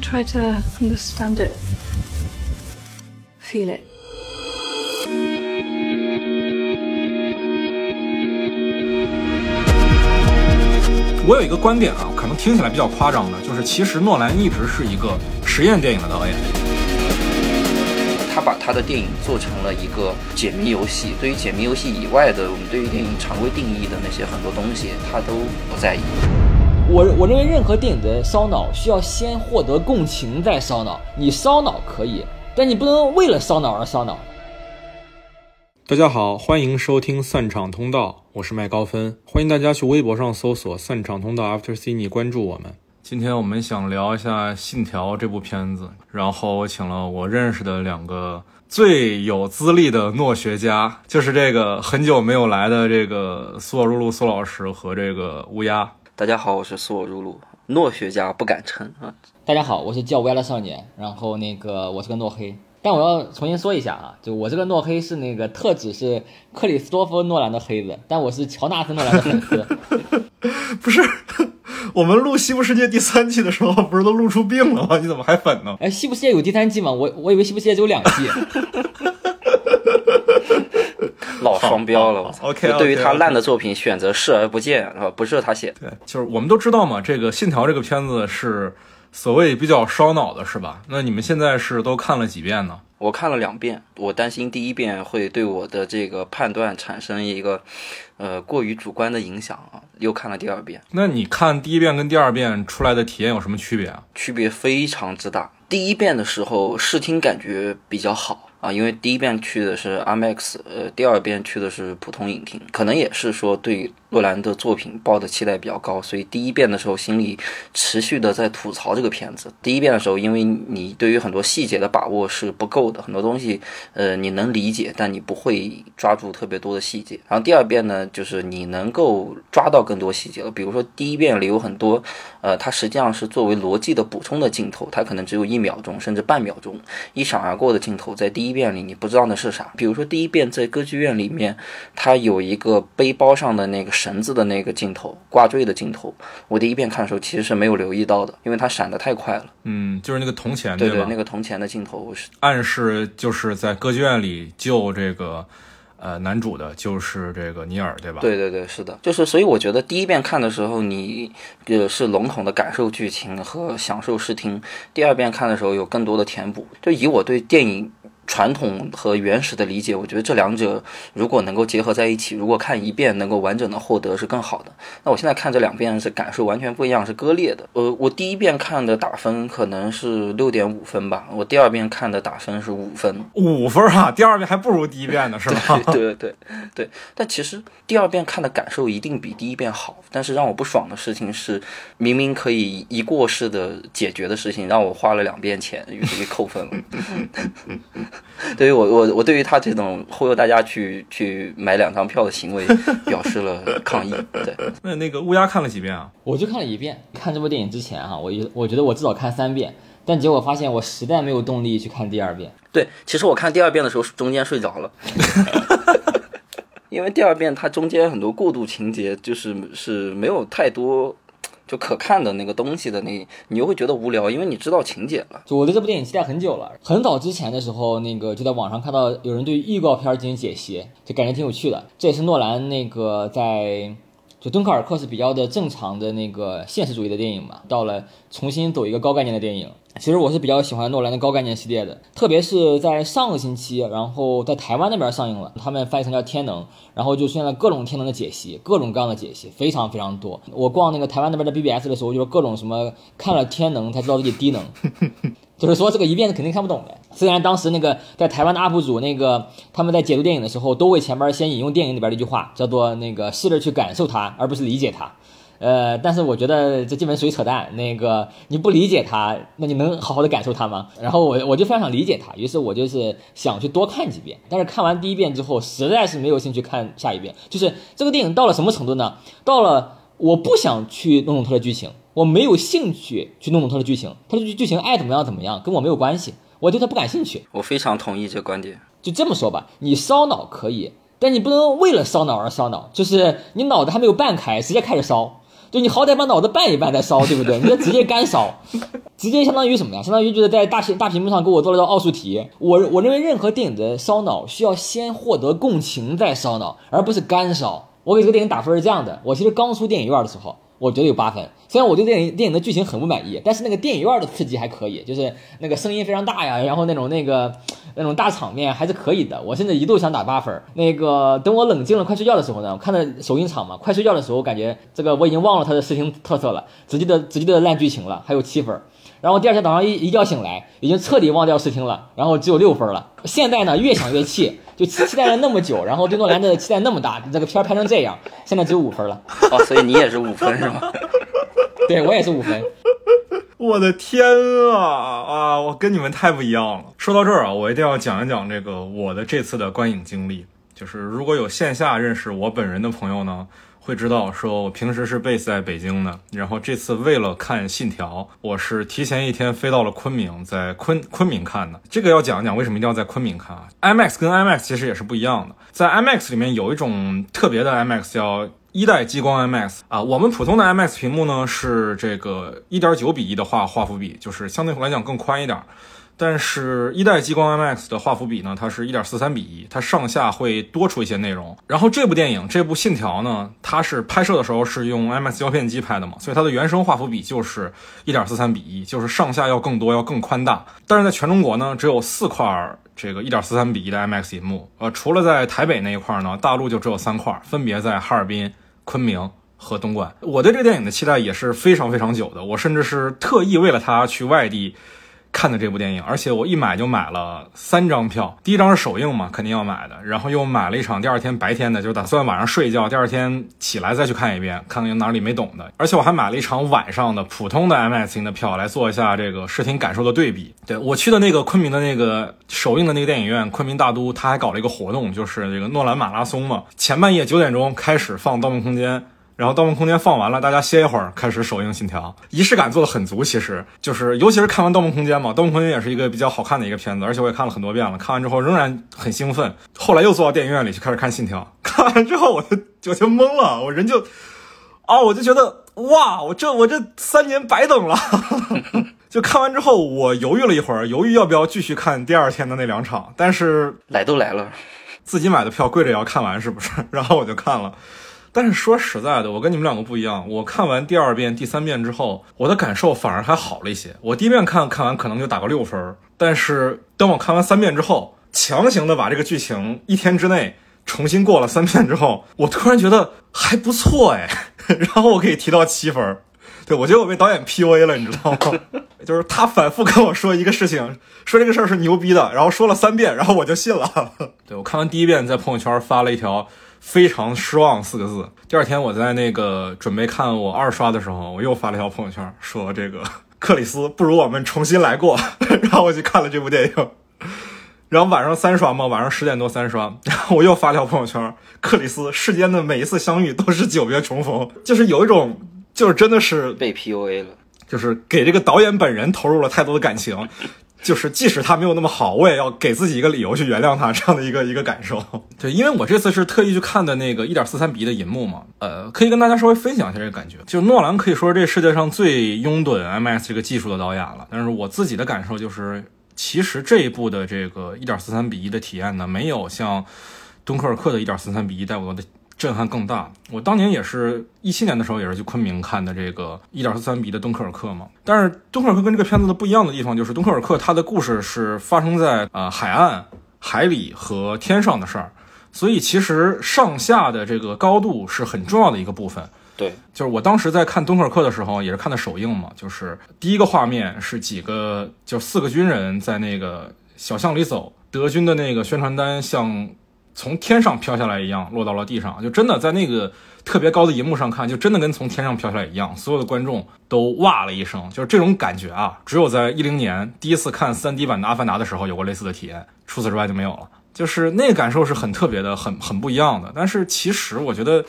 and try to understand it, feel it. 我有一个观点啊，可能听起来比较夸张的，就是其实诺兰一直是一个实验电影的导演。他把他的电影做成了一个解谜游戏，对于解谜游戏以外的，我们对于电影常规定义的那些很多东西，他都不在意。我我认为任何电影的烧脑需要先获得共情再烧脑。你烧脑可以，但你不能为了烧脑而烧脑。大家好，欢迎收听散场通道，我是麦高芬，欢迎大家去微博上搜索“散场通道 After Cine” 关注我们。今天我们想聊一下《信条》这部片子，然后我请了我认识的两个最有资历的诺学家，就是这个很久没有来的这个苏尔露露苏老师和这个乌鸦。大家好，我是苏尔入路，诺学家不敢称啊。大家好，我是叫歪了少年，然后那个我是个诺黑。但我要重新说一下啊，就我这个诺黑是那个特指是克里斯多夫诺兰的黑子，但我是乔纳森诺兰的粉丝。不是，我们录《西部世界》第三季的时候，不是都录出病了吗？你怎么还粉呢？哎，《西部世界》有第三季吗？我我以为《西部世界》只有两季。老双标了，我操！OK，对于他烂的作品选择视而不见，是吧？不是他写的。对，就是我们都知道嘛，这个《信条》这个片子是。所谓比较烧脑的是吧？那你们现在是都看了几遍呢？我看了两遍，我担心第一遍会对我的这个判断产生一个，呃，过于主观的影响啊。又看了第二遍。那你看第一遍跟第二遍出来的体验有什么区别啊？区别非常之大。第一遍的时候视听感觉比较好。啊，因为第一遍去的是 IMAX，呃，第二遍去的是普通影厅，可能也是说对诺兰的作品抱的期待比较高，所以第一遍的时候心里持续的在吐槽这个片子。第一遍的时候，因为你对于很多细节的把握是不够的，很多东西，呃，你能理解，但你不会抓住特别多的细节。然后第二遍呢，就是你能够抓到更多细节了，比如说第一遍里有很多，呃，它实际上是作为逻辑的补充的镜头，它可能只有一秒钟甚至半秒钟一闪而过的镜头，在第一。一遍里你不知道那是啥，比如说第一遍在歌剧院里面，它有一个背包上的那个绳子的那个镜头，挂坠的镜头。我第一遍看的时候其实是没有留意到的，因为它闪得太快了。嗯，就是那个铜钱，对对，那个铜钱的镜头是暗示就是在歌剧院里救这个呃男主的，就是这个尼尔，对吧？对对对，是的，就是所以我觉得第一遍看的时候，你呃是笼统的感受剧情和享受视听；第二遍看的时候有更多的填补。就以我对电影。传统和原始的理解，我觉得这两者如果能够结合在一起，如果看一遍能够完整的获得是更好的。那我现在看这两遍是感受完全不一样，是割裂的。呃，我第一遍看的打分可能是六点五分吧，我第二遍看的打分是五分。五分啊，第二遍还不如第一遍呢，是吧？对对对对。但其实第二遍看的感受一定比第一遍好。但是让我不爽的事情是，明明可以一过式的解决的事情，让我花了两遍钱，于是被扣分了。对于我我我对于他这种忽悠大家去去买两张票的行为 表示了抗议。对，那那个乌鸦看了几遍啊？我就看了一遍。看这部电影之前哈，我我觉得我至少看三遍，但结果发现我实在没有动力去看第二遍。对，其实我看第二遍的时候中间睡着了，因为第二遍它中间很多过渡情节就是是没有太多。就可看的那个东西的那，你又会觉得无聊，因为你知道情节了。就我对这部电影期待很久了，很早之前的时候，那个就在网上看到有人对预告片进行解析，就感觉挺有趣的。这也是诺兰那个在。就敦刻尔克是比较的正常的那个现实主义的电影嘛，到了重新走一个高概念的电影，其实我是比较喜欢诺兰的高概念系列的，特别是在上个星期，然后在台湾那边上映了，他们翻译成叫《天能》，然后就出现了各种天能的解析，各种各样的解析，非常非常多。我逛那个台湾那边的 BBS 的时候，就是各种什么看了天能才知道自己低能。就是说这个一遍是肯定看不懂的。虽然当时那个在台湾的 UP 主那个他们在解读电影的时候，都会前边先引用电影里边的一句话，叫做那个试着去感受它，而不是理解它。呃，但是我觉得这基本属于扯淡。那个你不理解他，那你能好好的感受他吗？然后我我就非常想理解他，于是我就是想去多看几遍。但是看完第一遍之后，实在是没有兴趣看下一遍。就是这个电影到了什么程度呢？到了我不想去弄懂它的剧情。我没有兴趣去弄懂它的剧情，它的剧剧情爱怎么样怎么样，跟我没有关系，我对它不感兴趣。我非常同意这个观点。就这么说吧，你烧脑可以，但你不能为了烧脑而烧脑，就是你脑子还没有半开，直接开始烧。就你好歹把脑子拌一拌再烧，对不对？你这直接干烧，直接相当于什么呀？相当于就是在大屏大屏幕上给我做了道奥数题。我我认为任何电影的烧脑需要先获得共情再烧脑，而不是干烧。我给这个电影打分是这样的：我其实刚出电影院的时候。我觉得有八分，虽然我对电影电影的剧情很不满意，但是那个电影院的刺激还可以，就是那个声音非常大呀，然后那种那个那种大场面还是可以的。我甚至一度想打八分。那个等我冷静了快睡觉的时候呢，我看的首映场嘛，快睡觉的时候感觉这个我已经忘了它的视听特色了，只记得只记得烂剧情了，还有七分。然后第二天早上一一觉醒来，已经彻底忘掉视听了，然后只有六分了。现在呢，越想越气，就期待了那么久，然后对诺兰的期待那么大，这个片儿拍成这样，现在只有五分了。哦，所以你也是五分是吗？对我也是五分。我的天啊啊！我跟你们太不一样了。说到这儿啊，我一定要讲一讲这个我的这次的观影经历。就是如果有线下认识我本人的朋友呢。会知道，说我平时是 base 在北京的，然后这次为了看《信条》，我是提前一天飞到了昆明，在昆昆明看的。这个要讲一讲为什么一定要在昆明看啊？IMAX 跟 IMAX 其实也是不一样的，在 IMAX 里面有一种特别的 IMAX 叫一代激光 MX 啊，我们普通的 MX 屏幕呢是这个一点九比一的画画幅比，就是相对来讲更宽一点。但是，一代激光 MX 的画幅比呢，它是一点四三比一，它上下会多出一些内容。然后这部电影，这部《信条》呢，它是拍摄的时候是用 MX 胶片机拍的嘛，所以它的原生画幅比就是一点四三比一，就是上下要更多，要更宽大。但是在全中国呢，只有四块这个一点四三比一的 IMAX 银幕，呃，除了在台北那一块呢，大陆就只有三块，分别在哈尔滨、昆明和东莞。我对这个电影的期待也是非常非常久的，我甚至是特意为了它去外地。看的这部电影，而且我一买就买了三张票。第一张是首映嘛，肯定要买的。然后又买了一场第二天白天的，就打算晚上睡觉，第二天起来再去看一遍，看看有哪里没懂的。而且我还买了一场晚上的普通的 IMAX 型的票，来做一下这个视听感受的对比。对我去的那个昆明的那个首映的那个电影院，昆明大都，他还搞了一个活动，就是这个诺兰马拉松嘛。前半夜九点钟开始放《盗梦空间》。然后《盗梦空间》放完了，大家歇一会儿，开始首映《信条》，仪式感做的很足。其实就是，尤其是看完《盗梦空间》嘛，《盗梦空间》也是一个比较好看的一个片子，而且我也看了很多遍了。看完之后仍然很兴奋。后来又坐到电影院里去开始看《信条》，看完之后我就我就懵了，我人就啊，我就觉得哇，我这我这三年白等了。就看完之后，我犹豫了一会儿，犹豫要不要继续看第二天的那两场，但是来都来了，自己买的票贵着也要看完，是不是？然后我就看了。但是说实在的，我跟你们两个不一样。我看完第二遍、第三遍之后，我的感受反而还好了一些。我第一遍看看完可能就打个六分，但是当我看完三遍之后，强行的把这个剧情一天之内重新过了三遍之后，我突然觉得还不错哎。然后我可以提到七分。对我觉得我被导演 PUA 了，你知道吗？就是他反复跟我说一个事情，说这个事儿是牛逼的，然后说了三遍，然后我就信了。对我看完第一遍，在朋友圈发了一条。非常失望四个字。第二天我在那个准备看我二刷的时候，我又发了条朋友圈，说这个克里斯不如我们重新来过。然后我去看了这部电影。然后晚上三刷嘛，晚上十点多三刷，然后我又发条朋友圈，克里斯世间的每一次相遇都是久别重逢，就是有一种，就是真的是被 PUA 了，就是给这个导演本人投入了太多的感情。就是即使他没有那么好，我也要给自己一个理由去原谅他这样的一个一个感受。对，因为我这次是特意去看的那个一点四三比一的银幕嘛，呃，可以跟大家稍微分享一下这个感觉。就是诺兰可以说是这世界上最拥趸 IMAX 这个技术的导演了，但是我自己的感受就是，其实这一部的这个一点四三比一的体验呢，没有像敦刻尔克的一点四三比一带我的。震撼更大。我当年也是一七年的时候，也是去昆明看的这个一点四三比的敦刻尔克嘛。但是敦刻尔克跟这个片子的不一样的地方，就是敦刻尔克它的故事是发生在呃海岸、海里和天上的事儿，所以其实上下的这个高度是很重要的一个部分。对，就是我当时在看敦刻尔克的时候，也是看的首映嘛，就是第一个画面是几个就四个军人在那个小巷里走，德军的那个宣传单像。从天上飘下来一样，落到了地上，就真的在那个特别高的银幕上看，就真的跟从天上飘下来一样。所有的观众都哇了一声，就是这种感觉啊，只有在一零年第一次看三 D 版的《阿凡达》的时候有过类似的体验，除此之外就没有了。就是那个感受是很特别的，很很不一样的。但是其实我觉得，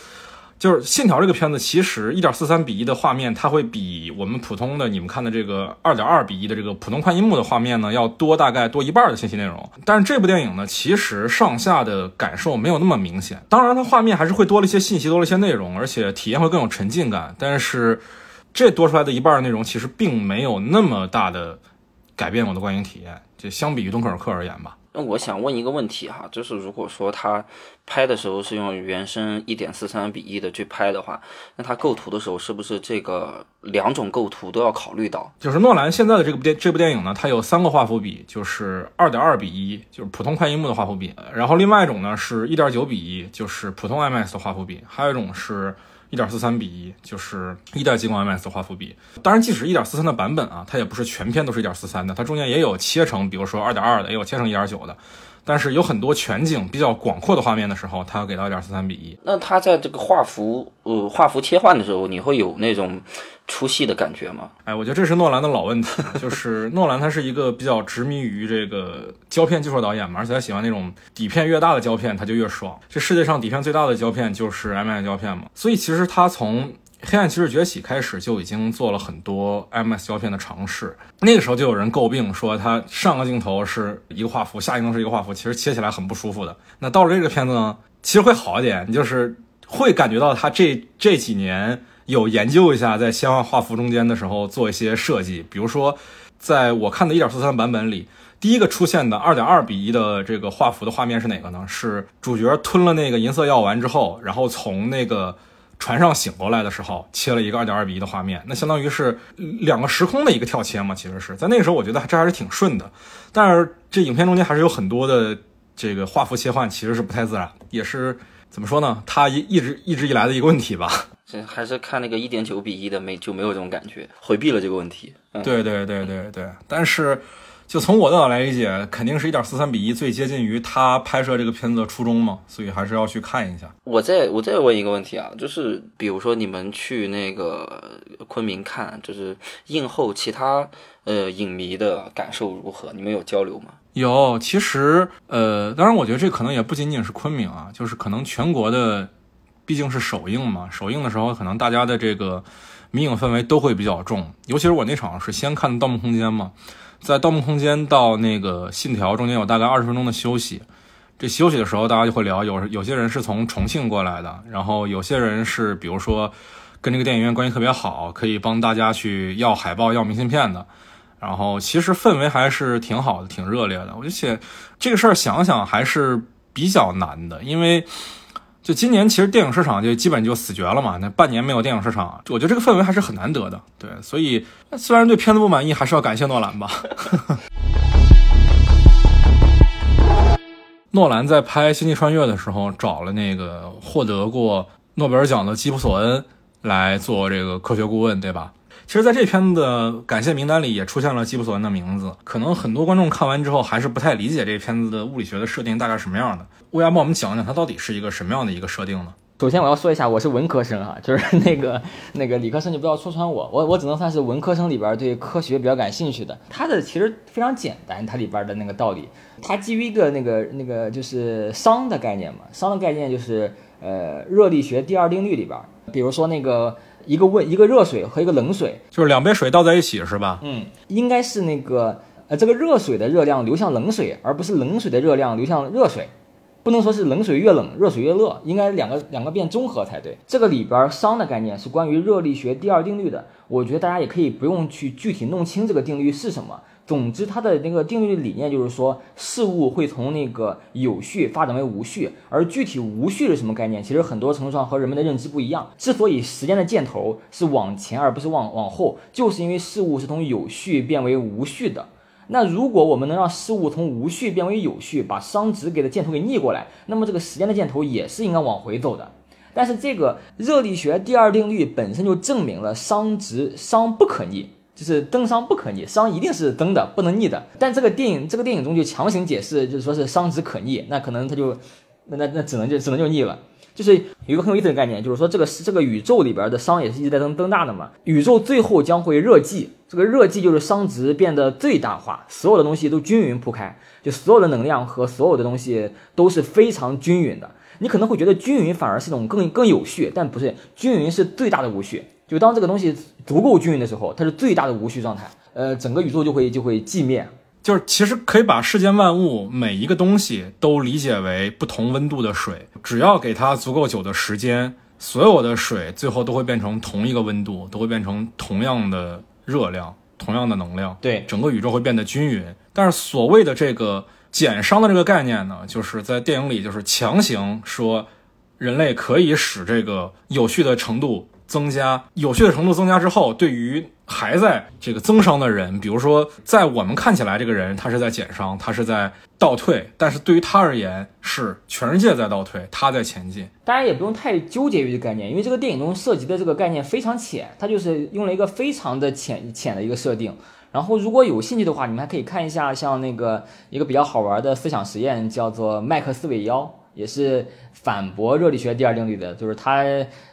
就是《信条》这个片子，其实一点四三比一的画面，它会比我们普通的你们看的这个二点二比一的这个普通宽银幕的画面呢，要多大概多一半的信息内容。但是这部电影呢，其实上下的感受没有那么明显。当然，它画面还是会多了一些信息，多了一些内容，而且体验会更有沉浸感。但是这多出来的一半内容，其实并没有那么大的改变我的观影体验。就相比于《敦刻尔克》而言吧。那我想问一个问题哈，就是如果说他拍的时候是用原生一点四三比一的去拍的话，那他构图的时候是不是这个两种构图都要考虑到？就是诺兰现在的这部电这部电影呢，它有三个画幅比，就是二点二比一，就是普通宽银幕的画幅比，然后另外一种呢是一点九比一，就是普通 IMAX 的画幅比，还有一种是。一点四三比一，就是一代激光 MX 画幅比。当然，即使一点四三的版本啊，它也不是全片都是一点四三的，它中间也有切成，比如说二点二的，也有切成一点九的。但是有很多全景比较广阔的画面的时候，它要给到一点四三比一。那它在这个画幅呃画幅切换的时候，你会有那种出戏的感觉吗？哎，我觉得这是诺兰的老问题，就是诺兰他是一个比较执迷于这个胶片技术导演嘛，而且他喜欢那种底片越大的胶片他就越爽。这世界上底片最大的胶片就是 IMAX 胶片嘛，所以其实他从黑暗骑士崛起开始就已经做了很多 IMAX 胶片的尝试，那个时候就有人诟病说它上个镜头是一个画幅，下一个是一个画幅，其实切起来很不舒服的。那到了这个片子呢，其实会好一点，就是会感觉到他这这几年有研究一下在切换画幅中间的时候做一些设计，比如说在我看的1.43版本里，第一个出现的2.2比1的这个画幅的画面是哪个呢？是主角吞了那个银色药丸之后，然后从那个。船上醒过来的时候，切了一个二点二比一的画面，那相当于是两个时空的一个跳切嘛。其实是在那个时候，我觉得这还是挺顺的。但是这影片中间还是有很多的这个画幅切换，其实是不太自然，也是怎么说呢？它一一直一直以来的一个问题吧。这还是看那个一点九比一的没就没有这种感觉，回避了这个问题。对对对对对，但是。就从我的角度来理解，肯定是一点四三比一最接近于他拍摄这个片子的初衷嘛，所以还是要去看一下。我再我再问一个问题啊，就是比如说你们去那个昆明看，就是映后其他呃影迷的感受如何？你们有交流吗？有，其实呃，当然我觉得这可能也不仅仅是昆明啊，就是可能全国的，毕竟是首映嘛，首映的时候可能大家的这个迷影氛围都会比较重，尤其是我那场是先看《盗梦空间》嘛。在《盗梦空间》到那个《信条》中间有大概二十分钟的休息，这休息的时候大家就会聊，有有些人是从重庆过来的，然后有些人是比如说跟这个电影院关系特别好，可以帮大家去要海报、要明信片的，然后其实氛围还是挺好的，挺热烈的。我就写这个事儿想想还是比较难的，因为。就今年其实电影市场就基本就死绝了嘛，那半年没有电影市场，我觉得这个氛围还是很难得的。对，所以虽然对片子不满意，还是要感谢诺兰吧。诺兰在拍《星际穿越》的时候，找了那个获得过诺贝尔奖的基普索恩来做这个科学顾问，对吧？其实，在这片子的感谢名单里也出现了基普索恩的名字。可能很多观众看完之后还是不太理解这片子的物理学的设定大概什么样的。乌鸦帮我们讲讲它到底是一个什么样的一个设定呢？首先我要说一下，我是文科生啊，就是那个那个理科生就不要戳穿我，我我只能算是文科生里边对科学比较感兴趣的。它的其实非常简单，它里边的那个道理，它基于一个那个那个就是熵的概念嘛，熵的概念就是呃热力学第二定律里边，比如说那个。一个温一个热水和一个冷水，就是两杯水倒在一起是吧？嗯，应该是那个呃，这个热水的热量流向冷水，而不是冷水的热量流向热水，不能说是冷水越冷热水越热，应该两个两个变中和才对。这个里边熵的概念是关于热力学第二定律的，我觉得大家也可以不用去具体弄清这个定律是什么。总之，它的那个定律理念就是说，事物会从那个有序发展为无序，而具体无序是什么概念？其实很多程度上和人们的认知不一样。之所以时间的箭头是往前而不是往往后，就是因为事物是从有序变为无序的。那如果我们能让事物从无序变为有序，把熵值给的箭头给逆过来，那么这个时间的箭头也是应该往回走的。但是这个热力学第二定律本身就证明了熵值熵不可逆。就是登熵不可逆，熵一定是登的，不能逆的。但这个电影这个电影中就强行解释，就是说是熵值可逆，那可能它就那那那只能就只能就逆了。就是有一个很有意思的概念，就是说这个这个宇宙里边的熵也是一直在增增大的嘛。宇宙最后将会热寂，这个热寂就是熵值变得最大化，所有的东西都均匀铺开，就所有的能量和所有的东西都是非常均匀的。你可能会觉得均匀反而是一种更更有序，但不是，均匀是最大的无序。就当这个东西足够均匀的时候，它是最大的无序状态。呃，整个宇宙就会就会寂灭。就是其实可以把世间万物每一个东西都理解为不同温度的水，只要给它足够久的时间，所有的水最后都会变成同一个温度，都会变成同样的热量、同样的能量。对，整个宇宙会变得均匀。但是所谓的这个减熵的这个概念呢，就是在电影里就是强行说，人类可以使这个有序的程度增加，有序的程度增加之后，对于还在这个增伤的人，比如说，在我们看起来，这个人他是在减伤，他是在倒退，但是对于他而言，是全世界在倒退，他在前进。大家也不用太纠结于这个概念，因为这个电影中涉及的这个概念非常浅，它就是用了一个非常的浅浅的一个设定。然后，如果有兴趣的话，你们还可以看一下像那个一个比较好玩的思想实验，叫做麦克斯韦妖，也是反驳热力学第二定律的，就是他。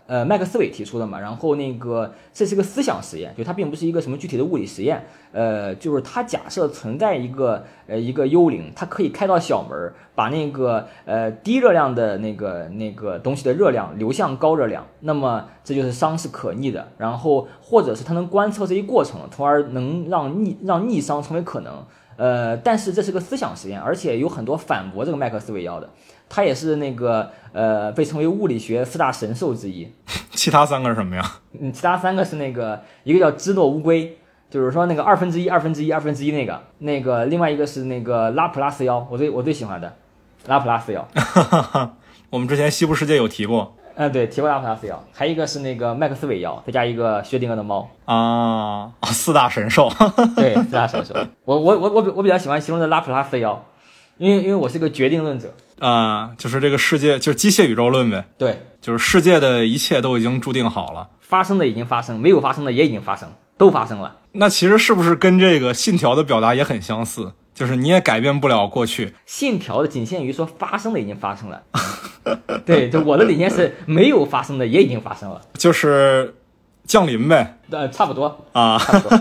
呃，麦克斯韦提出的嘛，然后那个这是个思想实验，就它并不是一个什么具体的物理实验，呃，就是它假设存在一个呃一个幽灵，它可以开到小门，把那个呃低热量的那个那个东西的热量流向高热量，那么这就是熵是可逆的，然后或者是它能观测这一过程，从而能让逆让逆熵成为可能，呃，但是这是个思想实验，而且有很多反驳这个麦克斯韦要的。他也是那个呃，被称为物理学四大神兽之一。其他三个是什么呀？嗯，其他三个是那个一个叫芝诺乌龟，就是说那个二分之一、二分之一、二分之一那个那个，另外一个是那个拉普拉斯妖，我最我最喜欢的拉普拉斯妖。我们之前西部世界有提过。嗯，对，提过拉普拉斯妖。还一个是那个麦克斯韦妖，再加一个薛定谔的猫。啊，四大神兽。对，四大神兽。我我我我我比较喜欢其中的拉普拉斯妖，因为因为我是个决定论者。啊，就是这个世界，就是机械宇宙论呗。对，就是世界的一切都已经注定好了，发生的已经发生，没有发生的也已经发生，都发生了。那其实是不是跟这个信条的表达也很相似？就是你也改变不了过去。信条的仅限于说发生的已经发生了。对，就我的理念是没有发生的也已经发生了，就是降临呗。呃，差不多啊。差不多。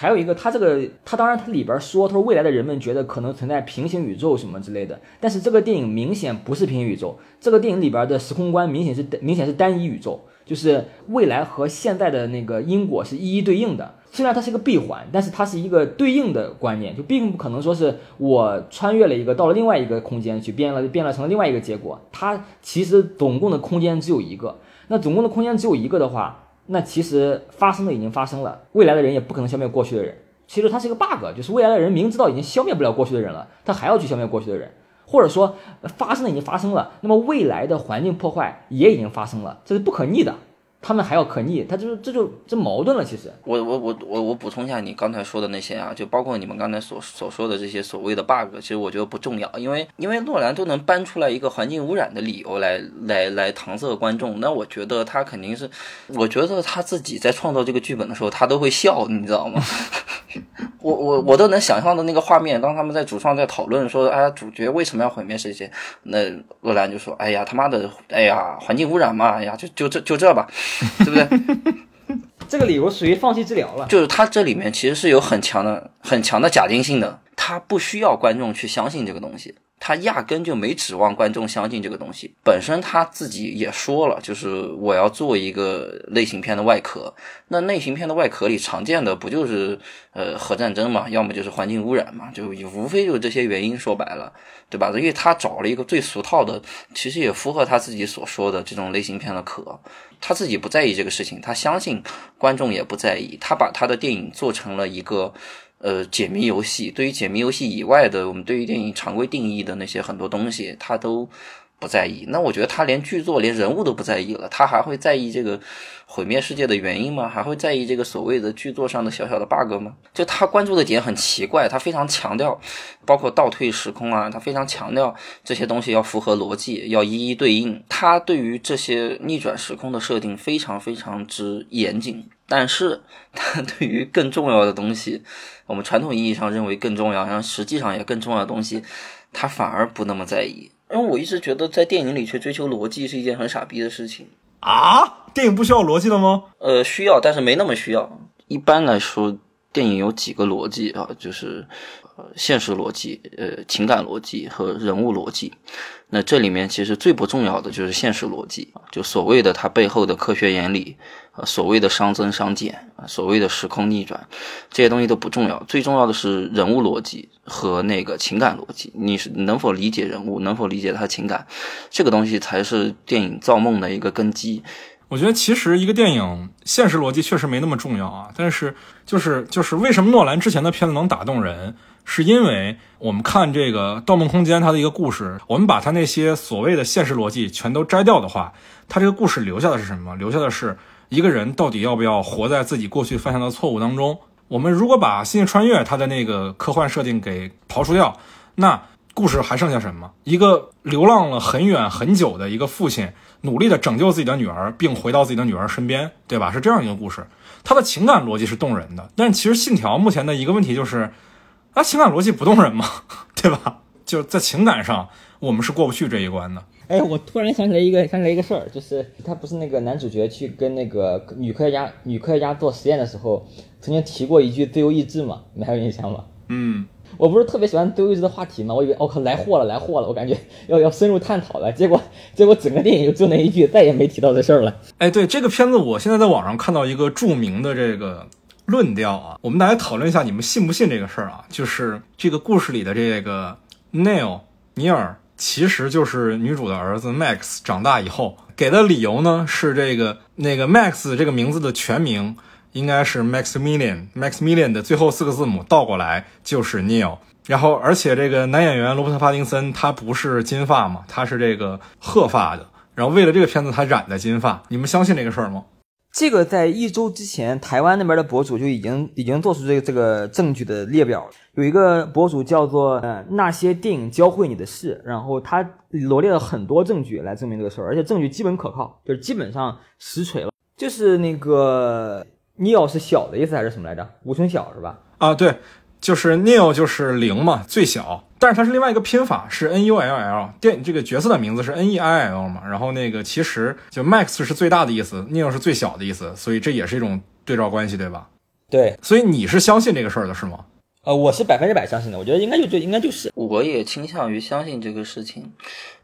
还有一个，他这个他当然他里边说，他说未来的人们觉得可能存在平行宇宙什么之类的，但是这个电影明显不是平行宇宙，这个电影里边的时空观明显是明显是单一宇宙，就是未来和现在的那个因果是一一对应的。虽然它是一个闭环，但是它是一个对应的观念，就并不可能说是我穿越了一个到了另外一个空间去变了变了成了另外一个结果，它其实总共的空间只有一个。那总共的空间只有一个的话。那其实发生的已经发生了，未来的人也不可能消灭过去的人。其实它是一个 bug，就是未来的人明知道已经消灭不了过去的人了，他还要去消灭过去的人，或者说发生的已经发生了，那么未来的环境破坏也已经发生了，这是不可逆的。他们还要可逆，他就是这就这矛盾了。其实，我我我我我补充一下你刚才说的那些啊，就包括你们刚才所所说的这些所谓的 bug，其实我觉得不重要，因为因为诺兰都能搬出来一个环境污染的理由来来来搪塞观众，那我觉得他肯定是，我觉得他自己在创造这个剧本的时候，他都会笑，你知道吗？我我我都能想象的那个画面，当他们在主创在讨论说，哎，主角为什么要毁灭世界？那诺兰就说，哎呀，他妈的，哎呀，环境污染嘛，哎呀，就就这就这吧。对不对？这个理由属于放弃治疗了。就是他这里面其实是有很强的、很强的假定性的，他不需要观众去相信这个东西。他压根就没指望观众相信这个东西。本身他自己也说了，就是我要做一个类型片的外壳。那类型片的外壳里常见的不就是呃核战争嘛，要么就是环境污染嘛，就无非就是这些原因。说白了，对吧？因为他找了一个最俗套的，其实也符合他自己所说的这种类型片的壳。他自己不在意这个事情，他相信观众也不在意。他把他的电影做成了一个。呃，解谜游戏对于解谜游戏以外的，我们对于电影常规定义的那些很多东西，它都不在意。那我觉得他连剧作、连人物都不在意了，他还会在意这个毁灭世界的原因吗？还会在意这个所谓的剧作上的小小的 bug 吗？就他关注的点很奇怪，他非常强调，包括倒退时空啊，他非常强调这些东西要符合逻辑，要一一对应。他对于这些逆转时空的设定非常非常之严谨。但是，他 对于更重要的东西，我们传统意义上认为更重要，然后实际上也更重要的东西，他反而不那么在意。因为我一直觉得，在电影里去追求逻辑是一件很傻逼的事情啊！电影不需要逻辑的吗？呃，需要，但是没那么需要。一般来说，电影有几个逻辑啊，就是呃现实逻辑、呃情感逻辑和人物逻辑。那这里面其实最不重要的就是现实逻辑啊，就所谓的它背后的科学原理所谓的熵增熵减啊，所谓的时空逆转，这些东西都不重要，最重要的是人物逻辑和那个情感逻辑。你是能否理解人物，能否理解他情感，这个东西才是电影造梦的一个根基。我觉得其实一个电影现实逻辑确实没那么重要啊，但是就是就是为什么诺兰之前的片子能打动人，是因为我们看这个《盗梦空间》它的一个故事，我们把它那些所谓的现实逻辑全都摘掉的话，它这个故事留下的是什么？留下的是一个人到底要不要活在自己过去犯下的错误当中？我们如果把《星际穿越》它的那个科幻设定给刨除掉，那故事还剩下什么？一个流浪了很远很久的一个父亲。努力的拯救自己的女儿，并回到自己的女儿身边，对吧？是这样一个故事，它的情感逻辑是动人的。但其实《信条》目前的一个问题就是，啊，情感逻辑不动人吗？对吧？就是在情感上，我们是过不去这一关的。哎，我突然想起来一个想起来一个事儿，就是他不是那个男主角去跟那个女科学家女科学家做实验的时候，曾经提过一句自由意志嘛？你还有印象吗？嗯。我不是特别喜欢自由意志的话题嘛？我以为我靠来货了来货了，我感觉要要深入探讨了。结果结果整个电影就就那一句，再也没提到这事儿了。哎，对这个片子，我现在在网上看到一个著名的这个论调啊，我们大家讨论一下，你们信不信这个事儿啊？就是这个故事里的这个 Neil 尼尔，其实就是女主的儿子 Max 长大以后给的理由呢，是这个那个 Max 这个名字的全名。应该是 Maximilian，Maximilian 的最后四个字母倒过来就是 Neil。然后，而且这个男演员罗伯特·帕丁森他不是金发嘛，他是这个褐发的。然后为了这个片子，他染的金发。你们相信这个事儿吗？这个在一周之前，台湾那边的博主就已经已经做出这个这个证据的列表了。有一个博主叫做呃那些电影教会你的事，然后他罗列了很多证据来证明这个事儿，而且证据基本可靠，就是基本上实锤了。就是那个。Neil 是小的意思还是什么来着？无穷小是吧？啊，对，就是 Neil 就是零嘛，最小。但是它是另外一个拼法，是 N U L L。电这个角色的名字是 N E I L 嘛。然后那个其实就 Max 是最大的意思，Neil 是最小的意思，所以这也是一种对照关系，对吧？对。所以你是相信这个事儿的是吗？呃，我是百分之百相信的，我觉得应该就就应该就是。我也倾向于相信这个事情。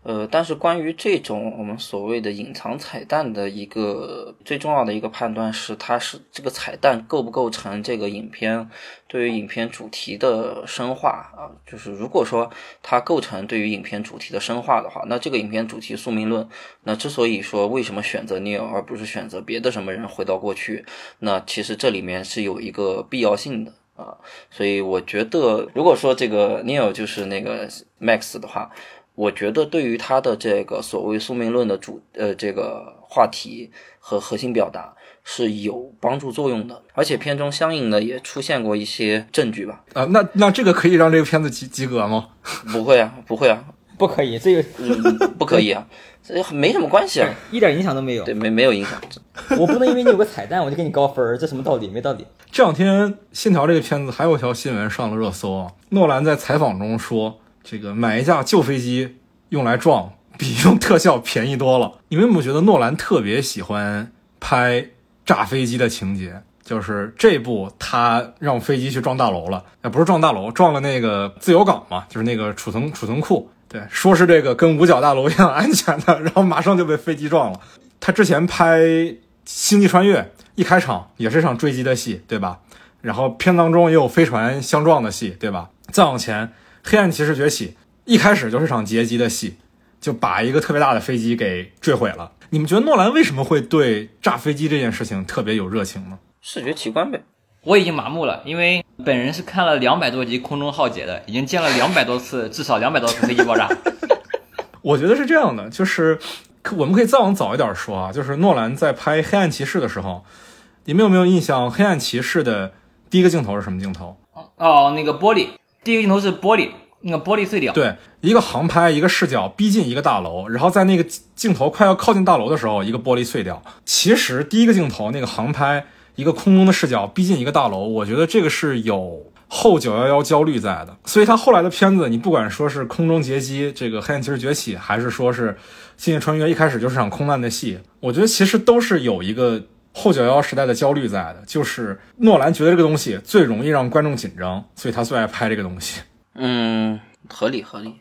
呃，但是关于这种我们所谓的隐藏彩蛋的一个最重要的一个判断是，它是这个彩蛋构不构成这个影片对于影片主题的深化啊？就是如果说它构成对于影片主题的深化的话，那这个影片主题宿命论，那之所以说为什么选择 Neo 而不是选择别的什么人回到过去，那其实这里面是有一个必要性的啊。所以我觉得，如果说这个 Neo 就是那个 Max 的话。我觉得对于他的这个所谓宿命论的主呃这个话题和核心表达是有帮助作用的，而且片中相应的也出现过一些证据吧。啊，那那这个可以让这个片子及及格吗？不会啊，不会啊，不可以，这个嗯不可以啊，这没什么关系啊，一点影响都没有。对，没没有影响。我不能因为你有个彩蛋我就给你高分，这什么道理？没道理。这两天《信条》这个片子还有一条新闻上了热搜啊，诺兰在采访中说。这个买一架旧飞机用来撞，比用特效便宜多了。你们有没有觉得诺兰特别喜欢拍炸飞机的情节？就是这部他让飞机去撞大楼了，哎，不是撞大楼，撞了那个自由港嘛，就是那个储存储存库。对，说是这个跟五角大楼一样安全的，然后马上就被飞机撞了。他之前拍《星际穿越》，一开场也是场坠机的戏，对吧？然后片当中也有飞船相撞的戏，对吧？再往前。黑暗骑士崛起一开始就是场劫机的戏，就把一个特别大的飞机给坠毁了。你们觉得诺兰为什么会对炸飞机这件事情特别有热情呢？视觉奇观呗。我已经麻木了，因为本人是看了两百多集《空中浩劫》的，已经见了两百多次，至少两百多次飞机爆炸。我觉得是这样的，就是我们可以再往早一点说啊，就是诺兰在拍《黑暗骑士》的时候，你们有没有印象？《黑暗骑士》的第一个镜头是什么镜头？哦，那个玻璃。第一个镜头是玻璃，那个玻璃碎掉。对，一个航拍，一个视角逼近一个大楼，然后在那个镜头快要靠近大楼的时候，一个玻璃碎掉。其实第一个镜头那个航拍，一个空中的视角逼近一个大楼，我觉得这个是有后九幺幺焦虑在的。所以他后来的片子，你不管说是空中劫机，这个黑暗骑士崛起，还是说是星际穿越，一开始就是场空难的戏，我觉得其实都是有一个后九幺时代的焦虑在的，就是诺兰觉得这个东西最容易让观众紧张，所以他最爱拍这个东西。嗯，合理合理。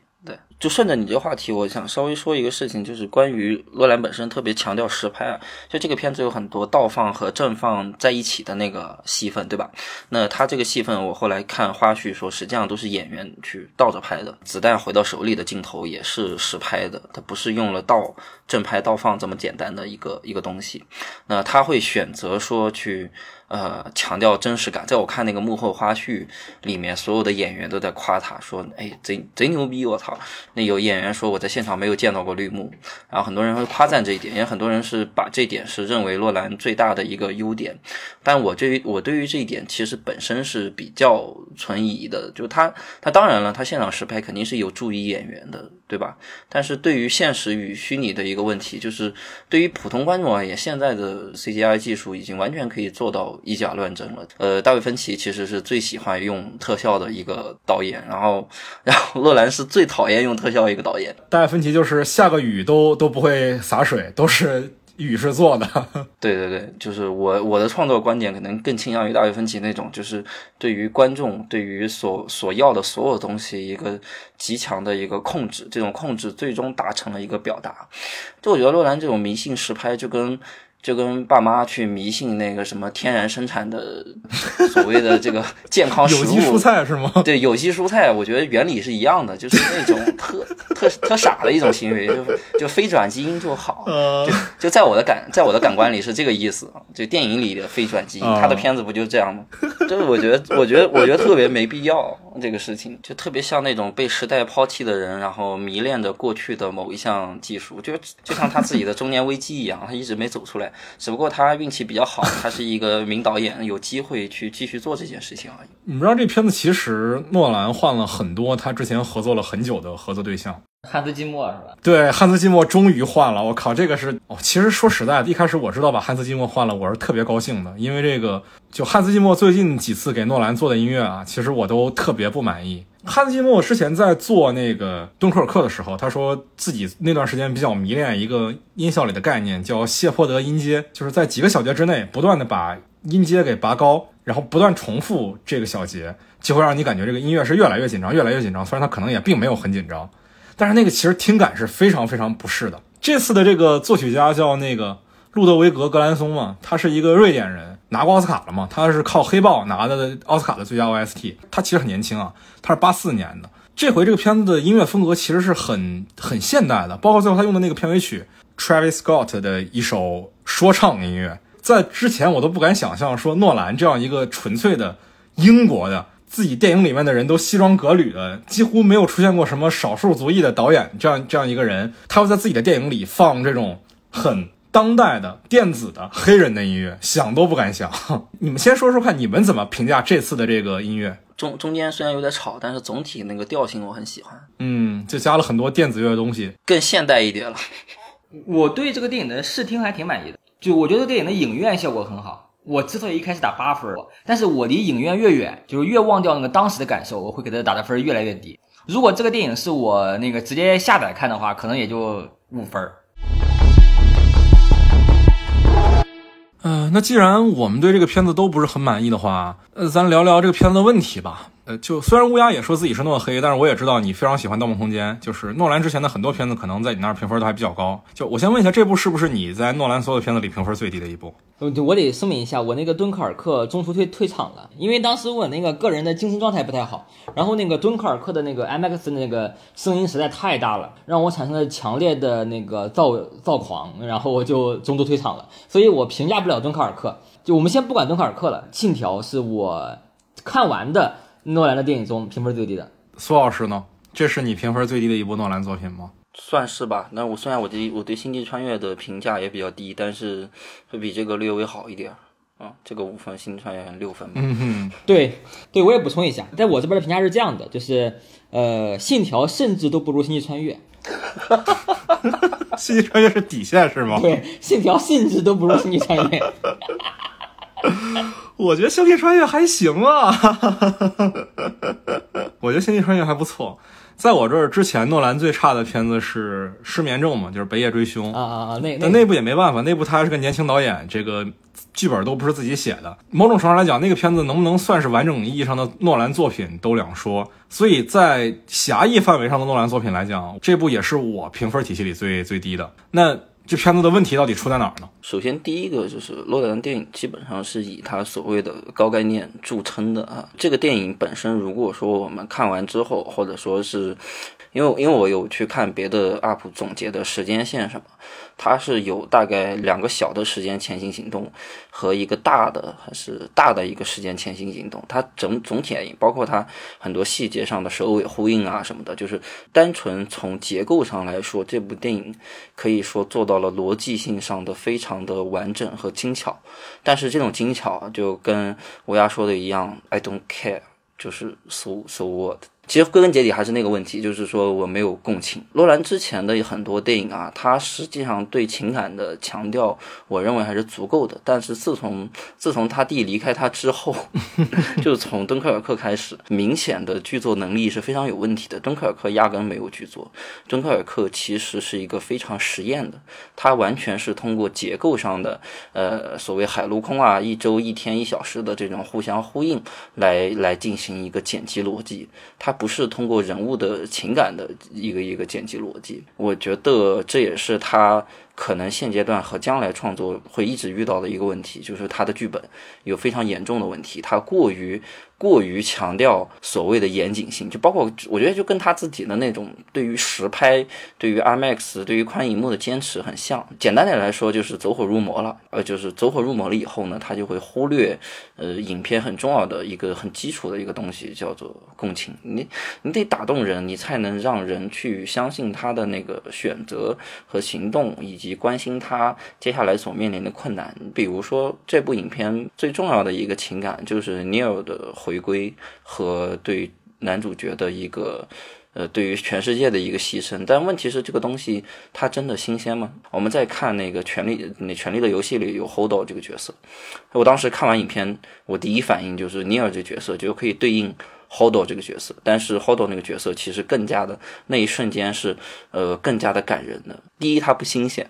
就顺着你这个话题，我想稍微说一个事情，就是关于诺兰本身特别强调实拍啊。就这个片子有很多倒放和正放在一起的那个戏份，对吧？那他这个戏份，我后来看花絮说，实际上都是演员去倒着拍的，子弹回到手里的镜头也是实拍的，它不是用了倒正拍倒放这么简单的一个一个东西。那他会选择说去。呃，强调真实感，在我看那个幕后花絮里面，所有的演员都在夸他，说：“哎，贼贼牛逼！我操！”那有演员说我在现场没有见到过绿幕，然后很多人会夸赞这一点，也很多人是把这点是认为洛兰最大的一个优点。但我对于我对于这一点其实本身是比较存疑的，就他他当然了，他现场实拍肯定是有助于演员的，对吧？但是对于现实与虚拟的一个问题，就是对于普通观众而言，现在的 CGI 技术已经完全可以做到。以假乱真了。呃，大卫芬奇其实是最喜欢用特效的一个导演，然后，然后洛兰是最讨厌用特效一个导演。大卫芬奇就是下个雨都都不会洒水，都是雨是做的。对对对，就是我我的创作观点可能更倾向于大卫芬奇那种，就是对于观众对于所所要的所有东西一个极强的一个控制，这种控制最终达成了一个表达。就我觉得洛兰这种迷信实拍就跟。就跟爸妈去迷信那个什么天然生产的所谓的这个健康食物，有机蔬菜是吗？对，有机蔬菜，我觉得原理是一样的，就是那种特特特傻的一种行为，就就非转基因就好，就就在我的感在我的感官里是这个意思。就电影里的非转基因，他的片子不就这样吗？就是我觉得，我觉得，我觉得特别没必要这个事情，就特别像那种被时代抛弃的人，然后迷恋着过去的某一项技术，就就像他自己的中年危机一样，他一直没走出来。只不过他运气比较好，他是一个名导演，有机会去继续做这件事情而已。你知道这片子其实诺兰换了很多他之前合作了很久的合作对象，汉斯季默是吧？对，汉斯季默终于换了。我靠，这个是哦。其实说实在的，一开始我知道把汉斯季默换了，我是特别高兴的，因为这个就汉斯季默最近几次给诺兰做的音乐啊，其实我都特别不满意。汉斯季默之前在做那个敦刻尔克的时候，他说自己那段时间比较迷恋一个音效里的概念，叫谢泼德音阶，就是在几个小节之内不断的把音阶给拔高，然后不断重复这个小节，就会让你感觉这个音乐是越来越紧张，越来越紧张。虽然他可能也并没有很紧张，但是那个其实听感是非常非常不适的。这次的这个作曲家叫那个路德维格·格兰松嘛，他是一个瑞典人。拿过奥斯卡了嘛？他是靠《黑豹》拿的奥斯卡的最佳 OST。他其实很年轻啊，他是八四年的。这回这个片子的音乐风格其实是很很现代的，包括最后他用的那个片尾曲，Travis Scott 的一首说唱音乐。在之前我都不敢想象，说诺兰这样一个纯粹的英国的，自己电影里面的人都西装革履的，几乎没有出现过什么少数族裔的导演这样这样一个人，他会在自己的电影里放这种很。当代的电子的黑人的音乐，想都不敢想。你们先说说看，你们怎么评价这次的这个音乐？中中间虽然有点吵，但是总体那个调性我很喜欢。嗯，就加了很多电子乐的东西，更现代一点了。我对这个电影的视听还挺满意的，就我觉得电影的影院效果很好。我之所以一开始打八分，但是我离影院越远，就是越忘掉那个当时的感受，我会给他打的分越来越低。如果这个电影是我那个直接下载看的话，可能也就五分。嗯，那既然我们对这个片子都不是很满意的话，呃，咱聊聊这个片子的问题吧。呃，就虽然乌鸦也说自己是诺黑，但是我也知道你非常喜欢《盗梦空间》，就是诺兰之前的很多片子，可能在你那儿评分都还比较高。就我先问一下，这部是不是你在诺兰所有的片子里评分最低的一部？嗯我得声明一下，我那个敦刻尔克中途退退场了，因为当时我那个个人的精神状态不太好，然后那个敦刻尔克的那个 IMAX 的那个声音实在太大了，让我产生了强烈的那个躁躁狂，然后我就中途退场了，所以我评价不了敦刻尔克。就我们先不管敦刻尔克了，《信条》是我看完的。诺兰的电影中评分最低的，苏老师呢？这是你评分最低的一部诺兰作品吗？算是吧。那我虽然我对我对《星际穿越》的评价也比较低，但是会比这个略微好一点。啊，这个五分，《星际穿越》六分。嗯哼，对，对我也补充一下，在我这边的评价是这样的，就是呃，《信条》甚至都不如《星际穿越 》。《星际穿越》是底线是吗？对，《信条》甚至都不如《星际穿越》。我觉得《星际穿越》还行啊，我觉得《星际穿越》还不错。在我这儿之前，诺兰最差的片子是《失眠症》嘛，就是《北野追凶》啊啊啊！那那那部也没办法，那部他还是个年轻导演，这个剧本都不是自己写的。某种程度上来讲，那个片子能不能算是完整意义上的诺兰作品都两说。所以在狭义范围上的诺兰作品来讲，这部也是我评分体系里最最低的。那这片子的问题到底出在哪儿呢？首先，第一个就是洛兰电影基本上是以他所谓的高概念著称的啊。这个电影本身，如果说我们看完之后，或者说是因为因为我有去看别的 UP 总结的时间线什么。它是有大概两个小的时间前行行动和一个大的还是大的一个时间前行行动。它整总体，包括它很多细节上的首尾呼应啊什么的，就是单纯从结构上来说，这部电影可以说做到了逻辑性上的非常的完整和精巧。但是这种精巧就跟乌鸦说的一样，I don't care，就是 so so what。其实归根结底还是那个问题，就是说我没有共情。罗兰之前的很多电影啊，他实际上对情感的强调，我认为还是足够的。但是自从自从他弟离开他之后，就从敦刻尔克开始，明显的剧作能力是非常有问题的。敦刻尔克压根没有剧作，敦刻尔克其实是一个非常实验的，它完全是通过结构上的，呃，所谓海陆空啊，一周一天一小时的这种互相呼应来来进行一个剪辑逻辑，它。不是通过人物的情感的一个一个剪辑逻辑，我觉得这也是他可能现阶段和将来创作会一直遇到的一个问题，就是他的剧本有非常严重的问题，他过于。过于强调所谓的严谨性，就包括我觉得就跟他自己的那种对于实拍、对于 IMAX、对于宽银幕的坚持很像。简单点来说，就是走火入魔了。呃，就是走火入魔了以后呢，他就会忽略呃影片很重要的一个很基础的一个东西，叫做共情。你你得打动人，你才能让人去相信他的那个选择和行动，以及及关心他接下来所面临的困难。比如说这部影片最重要的一个情感就是尼尔的。回归和对男主角的一个，呃，对于全世界的一个牺牲，但问题是这个东西它真的新鲜吗？我们再看那个《权力》那《权力的游戏》里有 Holdo 这个角色，我当时看完影片，我第一反应就是尼尔这角色就可以对应 Holdo 这个角色，但是 Holdo 那个角色其实更加的那一瞬间是呃更加的感人的。第一，它不新鲜。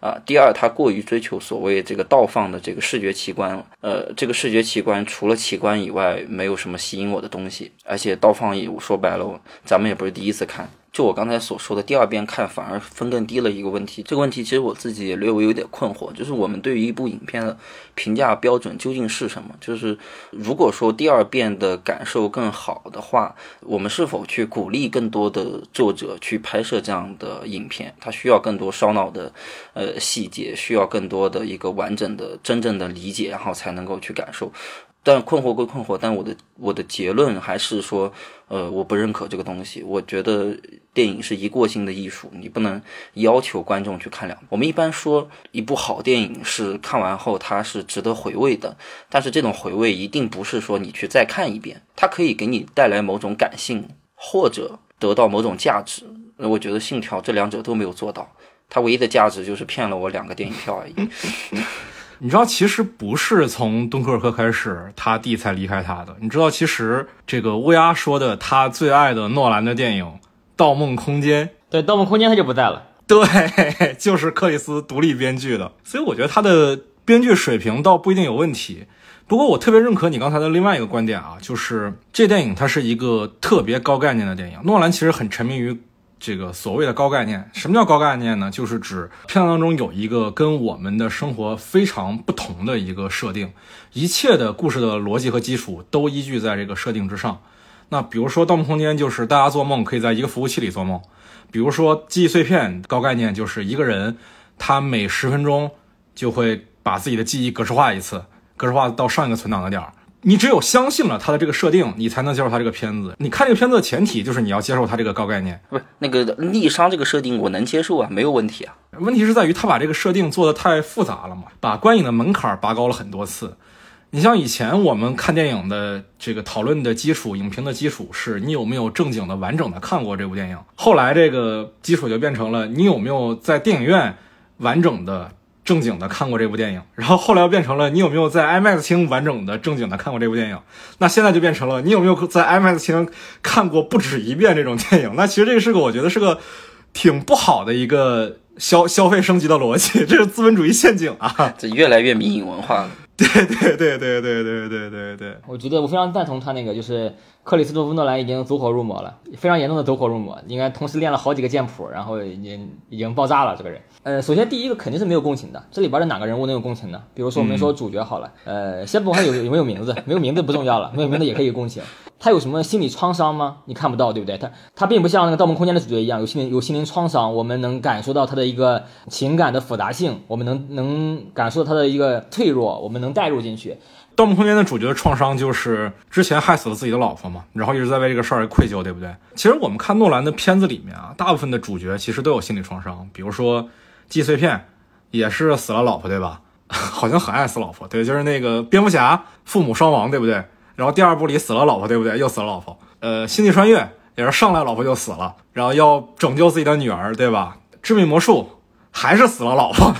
啊，第二，他过于追求所谓这个倒放的这个视觉奇观，呃，这个视觉奇观除了奇观以外，没有什么吸引我的东西，而且倒放也说白了，咱们也不是第一次看。就我刚才所说的，第二遍看反而分更低了一个问题。这个问题其实我自己也略微有点困惑，就是我们对于一部影片的评价标准究竟是什么？就是如果说第二遍的感受更好的话，我们是否去鼓励更多的作者去拍摄这样的影片？它需要更多烧脑的呃细节，需要更多的一个完整的、真正的理解，然后才能够去感受。但困惑归困惑，但我的我的结论还是说，呃，我不认可这个东西。我觉得电影是一过性的艺术，你不能要求观众去看两。我们一般说一部好电影是看完后它是值得回味的，但是这种回味一定不是说你去再看一遍，它可以给你带来某种感性或者得到某种价值。那我觉得《信条》这两者都没有做到，它唯一的价值就是骗了我两个电影票而已。你知道，其实不是从敦刻尔克开始，他弟才离开他的。你知道，其实这个乌鸦说的他最爱的诺兰的电影《盗梦空间》，对，《盗梦空间》他就不在了。对，就是克里斯独立编剧的。所以我觉得他的编剧水平倒不一定有问题。不过我特别认可你刚才的另外一个观点啊，就是这电影它是一个特别高概念的电影。诺兰其实很沉迷于。这个所谓的高概念，什么叫高概念呢？就是指片当中有一个跟我们的生活非常不同的一个设定，一切的故事的逻辑和基础都依据在这个设定之上。那比如说《盗梦空间》，就是大家做梦可以在一个服务器里做梦；比如说记忆碎片，高概念就是一个人他每十分钟就会把自己的记忆格式化一次，格式化到上一个存档的点儿。你只有相信了他的这个设定，你才能接受他这个片子。你看这个片子的前提就是你要接受他这个高概念，不是那个逆商这个设定，我能接受啊，没有问题啊。问题是在于他把这个设定做的太复杂了嘛，把观影的门槛拔高了很多次。你像以前我们看电影的这个讨论的基础，影评的基础是你有没有正经的完整的看过这部电影。后来这个基础就变成了你有没有在电影院完整的。正经的看过这部电影，然后后来又变成了你有没有在 IMAX 厅完整的正经的看过这部电影？那现在就变成了你有没有在 IMAX 厅看过不止一遍这种电影？那其实这个是个我觉得是个挺不好的一个消消费升级的逻辑，这是资本主义陷阱啊！这越来越民营文化了。对对对对对对对对对，我觉得我非常赞同他那个，就是克里斯托夫诺兰已经走火入魔了，非常严重的走火入魔，应该同时练了好几个剑谱，然后已经已经爆炸了这个人。呃，首先第一个肯定是没有共情的，这里边的哪个人物能有共情呢？比如说我们说主角好了，呃，先不管有有没有名字，没有名字不重要了，没有名字也可以共情。他有什么心理创伤吗？你看不到，对不对？他他并不像那个《盗梦空间》的主角一样有心灵有心灵创伤，我们能感受到他的一个情感的复杂性，我们能能感受到他的一个脆弱，我们能带入进去。《盗梦空间》的主角的创伤就是之前害死了自己的老婆嘛，然后一直在为这个事儿愧疚，对不对？其实我们看诺兰的片子里面啊，大部分的主角其实都有心理创伤，比如说记忆碎片也是死了老婆，对吧？好像很爱死老婆，对，就是那个蝙蝠侠父母双亡，对不对？然后第二部里死了老婆，对不对？又死了老婆。呃，星际穿越也是上来老婆就死了，然后要拯救自己的女儿，对吧？致命魔术还是死了老婆，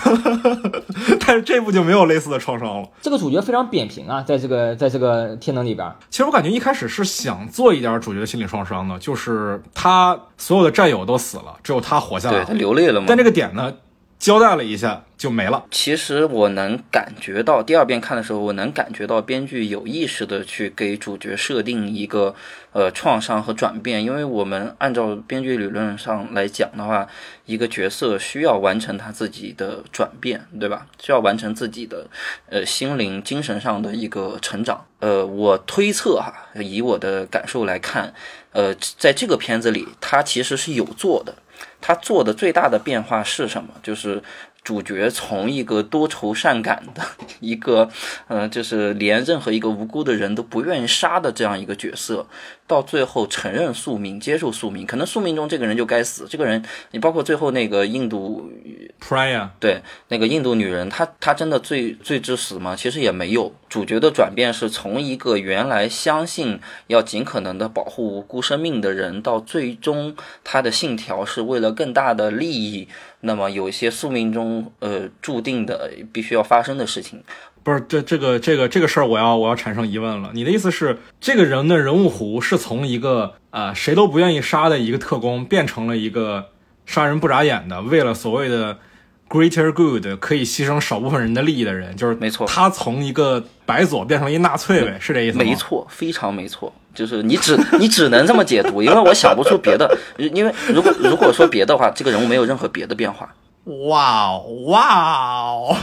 但是这部就没有类似的创伤了。这个主角非常扁平啊，在这个在这个天能里边，其实我感觉一开始是想做一点主角的心理创伤的，就是他所有的战友都死了，只有他活下来对他流泪了吗？但这个点呢，交代了一下就没了。其实我能感觉到，第二遍看的时候，我能感觉到编剧有意识的去给主角设定一个呃创伤和转变，因为我们按照编剧理论上来讲的话，一个角色需要完成他自己的转变，对吧？需要完成自己的呃心灵、精神上的一个成长。呃，我推测哈，以我的感受来看，呃，在这个片子里，他其实是有做的。他做的最大的变化是什么？就是主角从一个多愁善感的 一个，呃，就是连任何一个无辜的人都不愿意杀的这样一个角色，到最后承认宿命，接受宿命。可能宿命中这个人就该死。这个人，你包括最后那个印度 Priya 对那个印度女人，她她真的罪罪之死吗？其实也没有。主角的转变是从一个原来相信要尽可能的保护无辜生命的人，到最终他的信条是为了更大的利益。那么有一些宿命中呃注定的必须要发生的事情。不是这这个这个这个事儿，我要我要产生疑问了。你的意思是，这个人的人物弧是从一个啊、谁都不愿意杀的一个特工，变成了一个杀人不眨眼的，为了所谓的 greater good 可以牺牲少部分人的利益的人，就是没错他从一个白左变成一纳粹呗，是这意思吗？没错，非常没错，就是你只 你只能这么解读，因为我想不出别的。因为如果如果说别的话，这个人物没有任何别的变化。哇哦哇哦，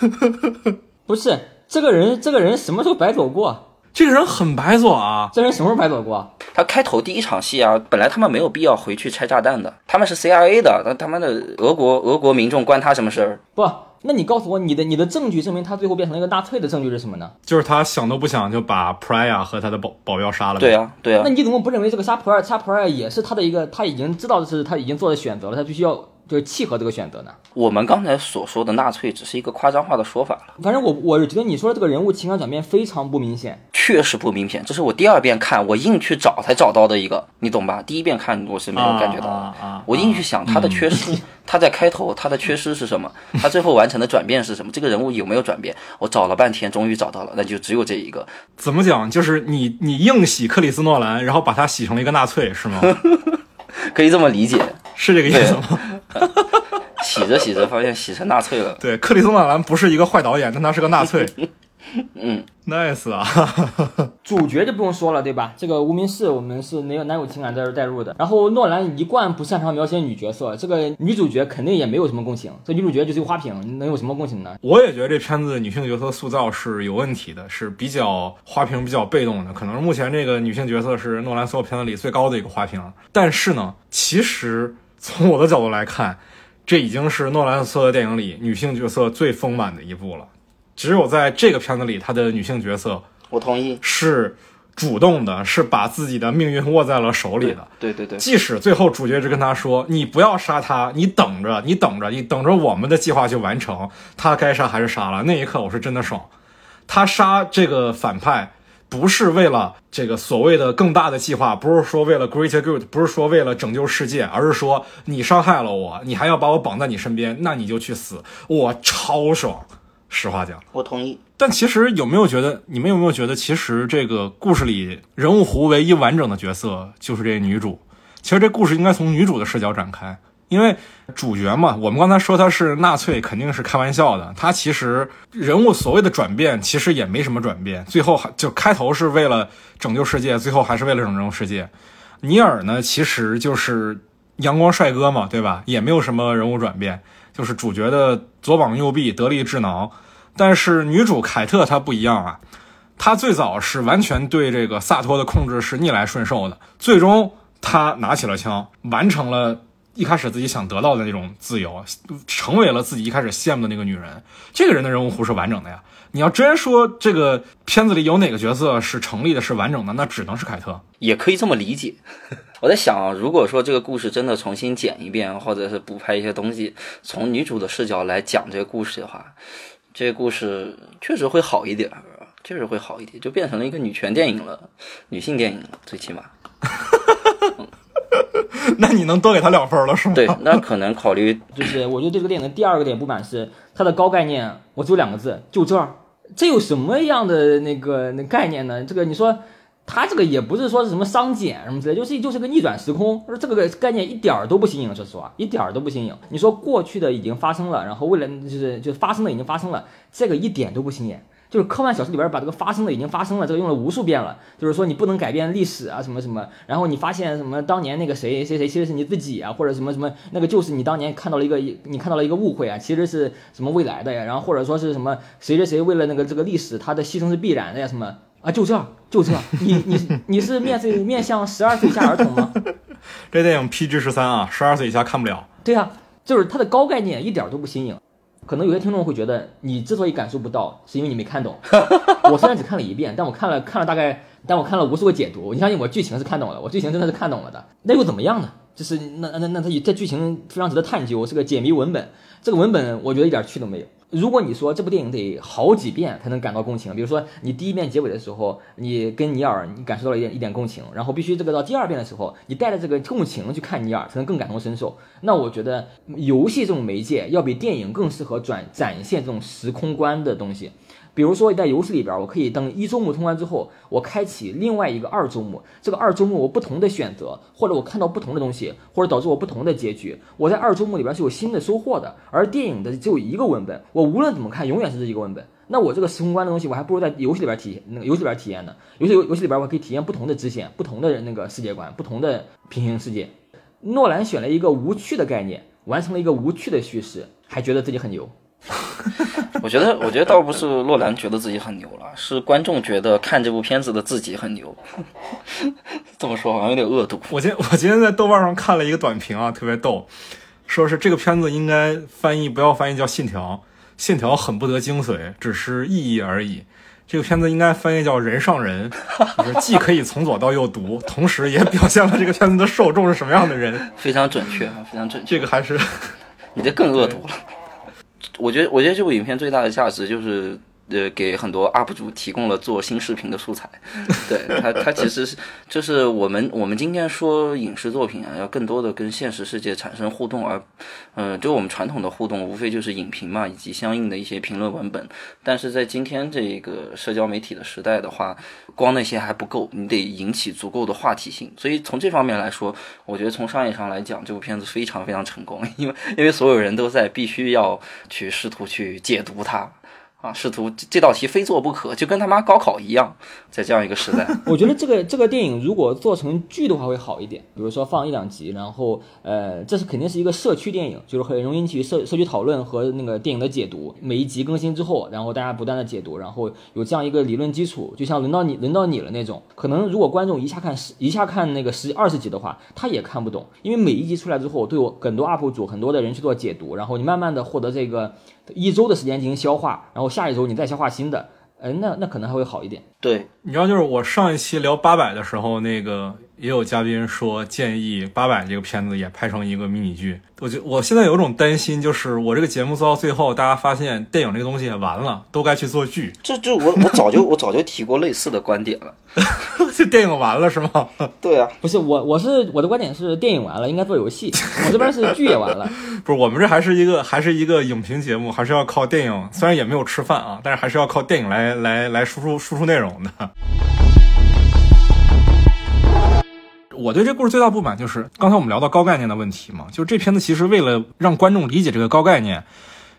不是这个人，这个人什么时候白走过？这个人很白左啊。这人什么时候白走过？他开头第一场戏啊，本来他们没有必要回去拆炸弹的，他们是 CIA 的，那他妈的俄国俄国民众关他什么事儿？不，那你告诉我，你的你的证据证明他最后变成了一个纳粹的证据是什么呢？就是他想都不想就把 Priya 和他的保保镖杀了。对啊，对啊那，你怎么不认为这个杀 p r y a 杀 p r y a 也是他的一个，他已经知道的是他已经做的选择了，他必须要就是契合这个选择呢？我们刚才所说的纳粹只是一个夸张化的说法了，反正我我是觉得你说的这个人物情感转变非常不明显。确实不明显。这是我第二遍看，我硬去找才找到的一个，你懂吧？第一遍看我是没有感觉到的。啊啊啊我硬去想他的缺失，他在开头他的缺失是什么？他最后完成的转变是什么？这个人物有没有转变？我找了半天，终于找到了，那就只有这一个。怎么讲？就是你你硬洗克里斯诺兰，然后把他洗成了一个纳粹，是吗？可以这么理解。是这个意思吗？洗着洗着发现洗成纳粹了。对，克里斯诺兰不是一个坏导演，但他是个纳粹。嗯，nice 啊！主角就不用说了，对吧？这个无名氏我们是没有男友情感在这儿带入的。然后诺兰一贯不擅长描写女角色，这个女主角肯定也没有什么共情，这女主角就是个花瓶，能有什么共情呢？我也觉得这片子女性角色塑造是有问题的，是比较花瓶、比较被动的。可能目前这个女性角色是诺兰所有片子里最高的一个花瓶。但是呢，其实从我的角度来看，这已经是诺兰所有的电影里女性角色最丰满的一部了。只有在这个片子里，她的女性角色我同意。是主动的，是把自己的命运握在了手里的。对对对，即使最后主角只跟他说：“你不要杀他，你等着，你等着，你等着我们的计划去完成。他该杀还是杀了。”那一刻我是真的爽。他杀这个反派不是为了这个所谓的更大的计划，不是说为了 greater good，不是说为了拯救世界，而是说你伤害了我，你还要把我绑在你身边，那你就去死，我超爽。实话讲。我同意。但其实有没有觉得，你们有没有觉得，其实这个故事里人物弧唯一完整的角色就是这女主。其实这故事应该从女主的视角展开，因为主角嘛，我们刚才说他是纳粹，肯定是开玩笑的。他其实人物所谓的转变，其实也没什么转变。最后还就开头是为了拯救世界，最后还是为了拯救世界。尼尔呢，其实就是阳光帅哥嘛，对吧？也没有什么人物转变，就是主角的左膀右臂，得力智囊。但是女主凯特她不一样啊，她最早是完全对这个萨托的控制是逆来顺受的，最终她拿起了枪，完成了。一开始自己想得到的那种自由，成为了自己一开始羡慕的那个女人。这个人的人物弧是完整的呀。你要真说这个片子里有哪个角色是成立的、是完整的，那只能是凯特。也可以这么理解。我在想啊，如果说这个故事真的重新剪一遍，或者是补拍一些东西，从女主的视角来讲这个故事的话，这个故事确实会好一点，确实会好一点，就变成了一个女权电影了，女性电影了，最起码。那你能多给他两分了是吗？对，那可能考虑 就是，我觉得这个电影的第二个点不满是它的高概念，我只有两个字，就这儿。这有什么样的那个那概念呢？这个你说，它这个也不是说是什么商检什么之类，就是就是个逆转时空，说这个概念一点儿都不新颖，说实话，一点儿都不新颖。你说过去的已经发生了，然后未来就是就发生的已经发生了，这个一点都不新颖。就是科幻小说里边把这个发生的已经发生了，这个用了无数遍了。就是说你不能改变历史啊，什么什么。然后你发现什么当年那个谁谁谁其实是你自己啊，或者什么什么那个就是你当年看到了一个你看到了一个误会啊，其实是什么未来的呀？然后或者说是什么谁谁谁为了那个这个历史他的牺牲是必然的呀？什么啊？就这就这，你你你是面对面向十二岁以下儿童吗？这电影 PG 十三啊，十二岁以下看不了。对啊，就是它的高概念一点都不新颖。可能有些听众会觉得，你之所以感受不到，是因为你没看懂。我虽然只看了一遍，但我看了看了大概，但我看了无数个解读。你相信我，剧情是看懂了，我剧情真的是看懂了的。那又怎么样呢？就是那那那它这剧情非常值得探究，是个解谜文本。这个文本我觉得一点趣都没有。如果你说这部电影得好几遍才能感到共情，比如说你第一遍结尾的时候，你跟尼尔你感受到了一点一点共情，然后必须这个到第二遍的时候，你带着这个共情去看尼尔，才能更感同身受。那我觉得游戏这种媒介要比电影更适合转展现这种时空观的东西。比如说，在游戏里边，我可以等一周目通关之后，我开启另外一个二周目。这个二周目我不同的选择，或者我看到不同的东西，或者导致我不同的结局。我在二周目里边是有新的收获的。而电影的只有一个文本，我无论怎么看，永远是这一个文本。那我这个时空观的东西，我还不如在游戏里边体那个游戏里边体验呢。游戏游游戏里边我可以体验不同的支线、不同的那个世界观、不同的平行世界。诺兰选了一个无趣的概念，完成了一个无趣的叙事，还觉得自己很牛。我觉得，我觉得倒不是洛兰觉得自己很牛了，是观众觉得看这部片子的自己很牛。这么说好像有点恶毒。我今我今天在豆瓣上看了一个短评啊，特别逗，说是这个片子应该翻译不要翻译叫《信条》，《信条》很不得精髓，只是意义而已。这个片子应该翻译叫《人上人》，就是既可以从左到右读，同时也表现了这个片子的受众是什么样的人。非常准确啊，非常准确。这个还是你这更恶毒了。我觉得，我觉得这部影片最大的价值就是。呃，给很多 UP 主提供了做新视频的素材。对他，他其实是就是我们我们今天说影视作品啊，要更多的跟现实世界产生互动，而嗯，就我们传统的互动无非就是影评嘛，以及相应的一些评论文本。但是在今天这个社交媒体的时代的话，光那些还不够，你得引起足够的话题性。所以从这方面来说，我觉得从商业上来讲，这部片子非常非常成功，因为因为所有人都在必须要去试图去解读它。啊，试图这这道题非做不可，就跟他妈高考一样，在这样一个时代，我觉得这个这个电影如果做成剧的话会好一点，比如说放一两集，然后呃，这是肯定是一个社区电影，就是很容易引起社社区讨论和那个电影的解读。每一集更新之后，然后大家不断的解读，然后有这样一个理论基础，就像轮到你轮到你了那种。可能如果观众一下看十一下看那个十二十集的话，他也看不懂，因为每一集出来之后，对我很多 UP 主很多的人去做解读，然后你慢慢的获得这个。一周的时间进行消化，然后下一周你再消化新的，哎，那那可能还会好一点。对，你知道，就是我上一期聊八百的时候，那个也有嘉宾说建议八百这个片子也拍成一个迷你剧。我就我现在有种担心，就是我这个节目做到最后，大家发现电影这个东西也完了，都该去做剧。这就我我早就我早就提过类似的观点了。这电影完了是吗？对啊，不是我我是我的观点是电影完了应该做游戏，我这边是剧也完了。不是我们这还是一个还是一个影评节目，还是要靠电影，虽然也没有吃饭啊，但是还是要靠电影来来来输出输出内容的。我对这故事最大不满就是刚才我们聊到高概念的问题嘛，就是这片子其实为了让观众理解这个高概念，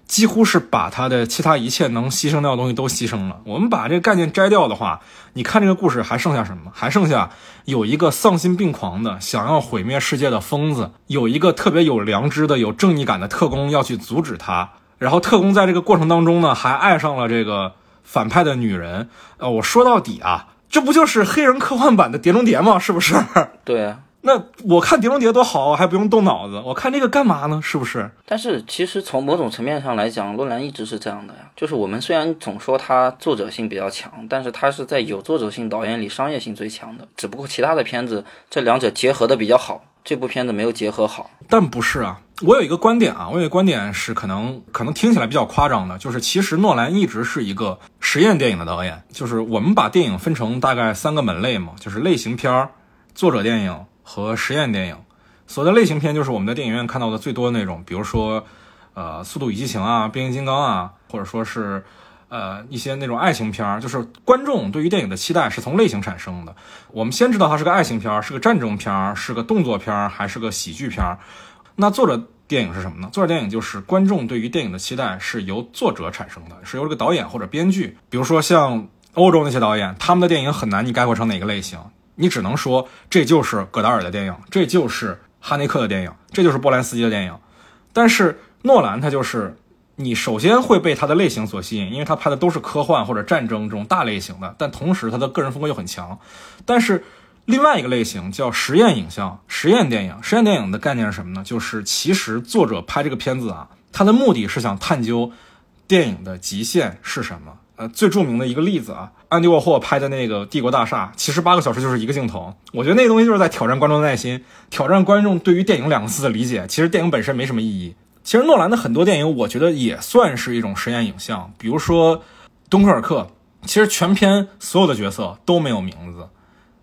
几乎是把他的其他一切能牺牲掉的东西都牺牲了。我们把这个概念摘掉的话，你看这个故事还剩下什么？还剩下有一个丧心病狂的想要毁灭世界的疯子，有一个特别有良知的、有正义感的特工要去阻止他，然后特工在这个过程当中呢，还爱上了这个反派的女人。呃，我说到底啊。这不就是黑人科幻版的《碟中谍》吗？是不是？对啊。那我看《碟中谍》多好啊，还不用动脑子。我看这个干嘛呢？是不是？但是其实从某种层面上来讲，诺兰一直是这样的呀。就是我们虽然总说他作者性比较强，但是他是在有作者性导演里商业性最强的。只不过其他的片子这两者结合的比较好。这部片子没有结合好，但不是啊。我有一个观点啊，我有一个观点是可能可能听起来比较夸张的，就是其实诺兰一直是一个实验电影的导演。就是我们把电影分成大概三个门类嘛，就是类型片、作者电影和实验电影。所谓的类型片，就是我们在电影院看到的最多的那种，比如说，呃，《速度与激情》啊，《变形金刚》啊，或者说是。呃，一些那种爱情片儿，就是观众对于电影的期待是从类型产生的。我们先知道它是个爱情片儿，是个战争片儿，是个动作片儿，还是个喜剧片儿。那作者电影是什么呢？作者电影就是观众对于电影的期待是由作者产生的，是由这个导演或者编剧。比如说像欧洲那些导演，他们的电影很难你概括成哪个类型，你只能说这就是戈达尔的电影，这就是哈内克的电影，这就是波兰斯基的电影。但是诺兰他就是。你首先会被他的类型所吸引，因为他拍的都是科幻或者战争这种大类型的，但同时他的个人风格又很强。但是另外一个类型叫实验影像、实验电影。实验电影的概念是什么呢？就是其实作者拍这个片子啊，他的目的是想探究电影的极限是什么。呃，最著名的一个例子啊，安迪沃霍拍的那个《帝国大厦》，其实八个小时就是一个镜头。我觉得那个东西就是在挑战观众的耐心，挑战观众对于电影两个字的理解。其实电影本身没什么意义。其实诺兰的很多电影，我觉得也算是一种实验影像。比如说《敦刻尔克》，其实全片所有的角色都没有名字，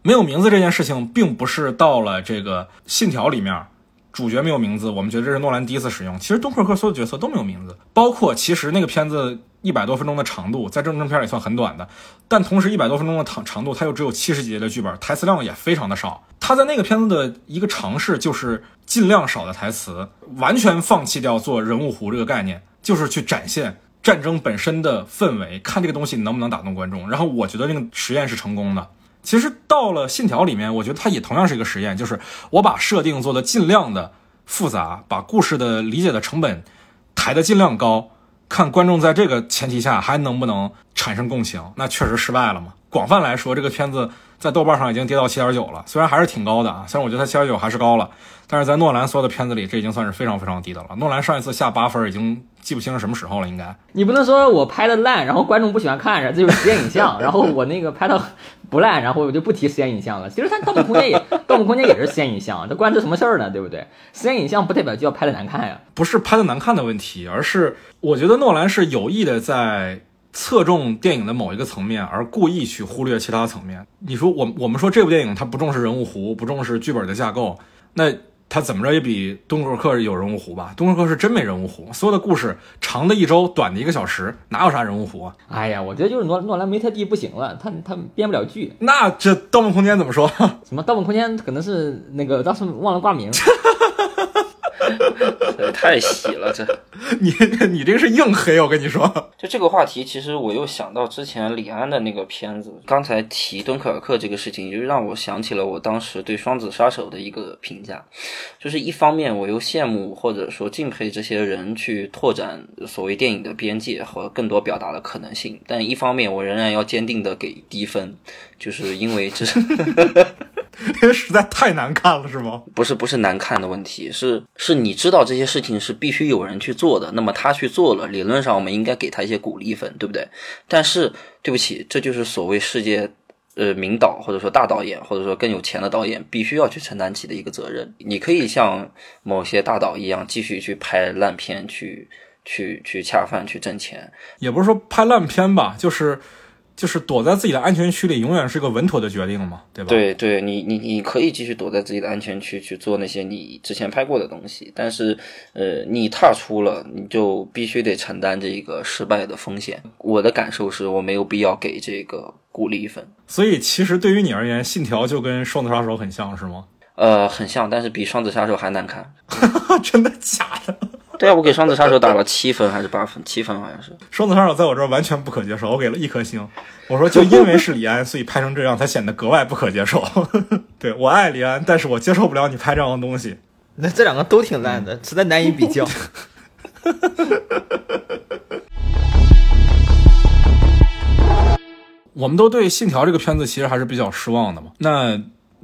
没有名字这件事情，并不是到了这个《信条》里面，主角没有名字，我们觉得这是诺兰第一次使用。其实《敦刻尔》所有角色都没有名字，包括其实那个片子。一百多分钟的长度，在正正片里算很短的，但同时一百多分钟的长长度，它又只有七十几页的剧本，台词量也非常的少。他在那个片子的一个尝试，就是尽量少的台词，完全放弃掉做人物弧这个概念，就是去展现战争本身的氛围，看这个东西能不能打动观众。然后我觉得那个实验是成功的。其实到了信条里面，我觉得它也同样是一个实验，就是我把设定做的尽量的复杂，把故事的理解的成本抬得尽量高。看观众在这个前提下还能不能产生共情，那确实失败了嘛。广泛来说，这个片子在豆瓣上已经跌到七点九了，虽然还是挺高的啊，虽然我觉得它七点九还是高了，但是在诺兰所有的片子里，这已经算是非常非常低的了。诺兰上一次下八分已经记不清是什么时候了，应该。你不能说我拍的烂，然后观众不喜欢看，这就是实验影像，然后我那个拍的不烂，然后我就不提实验影像了。其实它《盗梦空间》也，《盗梦空间》也是实验影像，这关这什么事儿呢？对不对？实验影像不代表就要拍的难看呀。不是拍的难看的问题，而是我觉得诺兰是有意的在。侧重电影的某一个层面，而故意去忽略其他层面。你说我我们说这部电影它不重视人物弧，不重视剧本的架构，那它怎么着也比《敦刻尔克》有人物弧吧？《敦刻尔克》是真没人物弧，所有的故事长的一周，短的一个小时，哪有啥人物弧啊？哎呀，我觉得就是诺诺兰梅特蒂不行了，他他编不了剧。那这《盗梦空间》怎么说？什么《盗梦空间》可能是那个当时忘了挂名。太喜了，这 你你这个是硬黑，我跟你说。就这个话题，其实我又想到之前李安的那个片子。刚才提敦刻尔克这个事情，就让我想起了我当时对《双子杀手》的一个评价，就是一方面我又羡慕或者说敬佩这些人去拓展所谓电影的边界和更多表达的可能性，但一方面我仍然要坚定的给低分，就是因为这 是。实在太难看了，是吗？不是，不是难看的问题，是是你知道这些事情是必须有人去做的，那么他去做了，理论上我们应该给他一些鼓励分，对不对？但是对不起，这就是所谓世界呃名导或者说大导演或者说更有钱的导演必须要去承担起的一个责任。你可以像某些大导一样继续去拍烂片，去去去恰饭去挣钱，也不是说拍烂片吧，就是。就是躲在自己的安全区里，永远是个稳妥的决定嘛，对吧？对对，你你你可以继续躲在自己的安全区去做那些你之前拍过的东西，但是，呃，你踏出了，你就必须得承担这个失败的风险。我的感受是我没有必要给这个鼓励分。所以，其实对于你而言，《信条》就跟《双子杀手》很像，是吗？呃，很像，但是比双子杀手还难看。真的假的？对啊，我给双子杀手打了七分还是八分？七分好像是。双子杀手在我这儿完全不可接受，我给了一颗星。我说就因为是李安，所以拍成这样才显得格外不可接受。对我爱李安，但是我接受不了你拍这样的东西。那这两个都挺烂的，实在难以比较。我们都对《信条》这个片子其实还是比较失望的嘛。那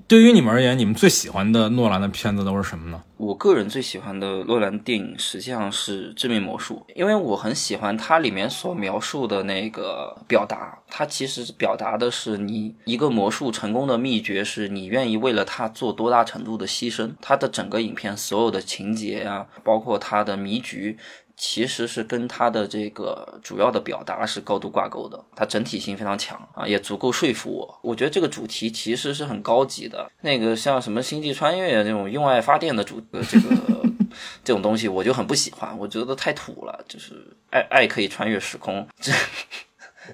对于你们而言，你们最喜欢的诺兰的片子都是什么呢？我个人最喜欢的诺兰电影实际上是《致命魔术》，因为我很喜欢它里面所描述的那个表达。它其实表达的是你一个魔术成功的秘诀，是你愿意为了它做多大程度的牺牲。它的整个影片所有的情节呀，包括它的迷局。其实是跟它的这个主要的表达是高度挂钩的，它整体性非常强啊，也足够说服我。我觉得这个主题其实是很高级的，那个像什么星际穿越这种用爱发电的主这个 这种东西，我就很不喜欢，我觉得太土了，就是爱爱可以穿越时空，这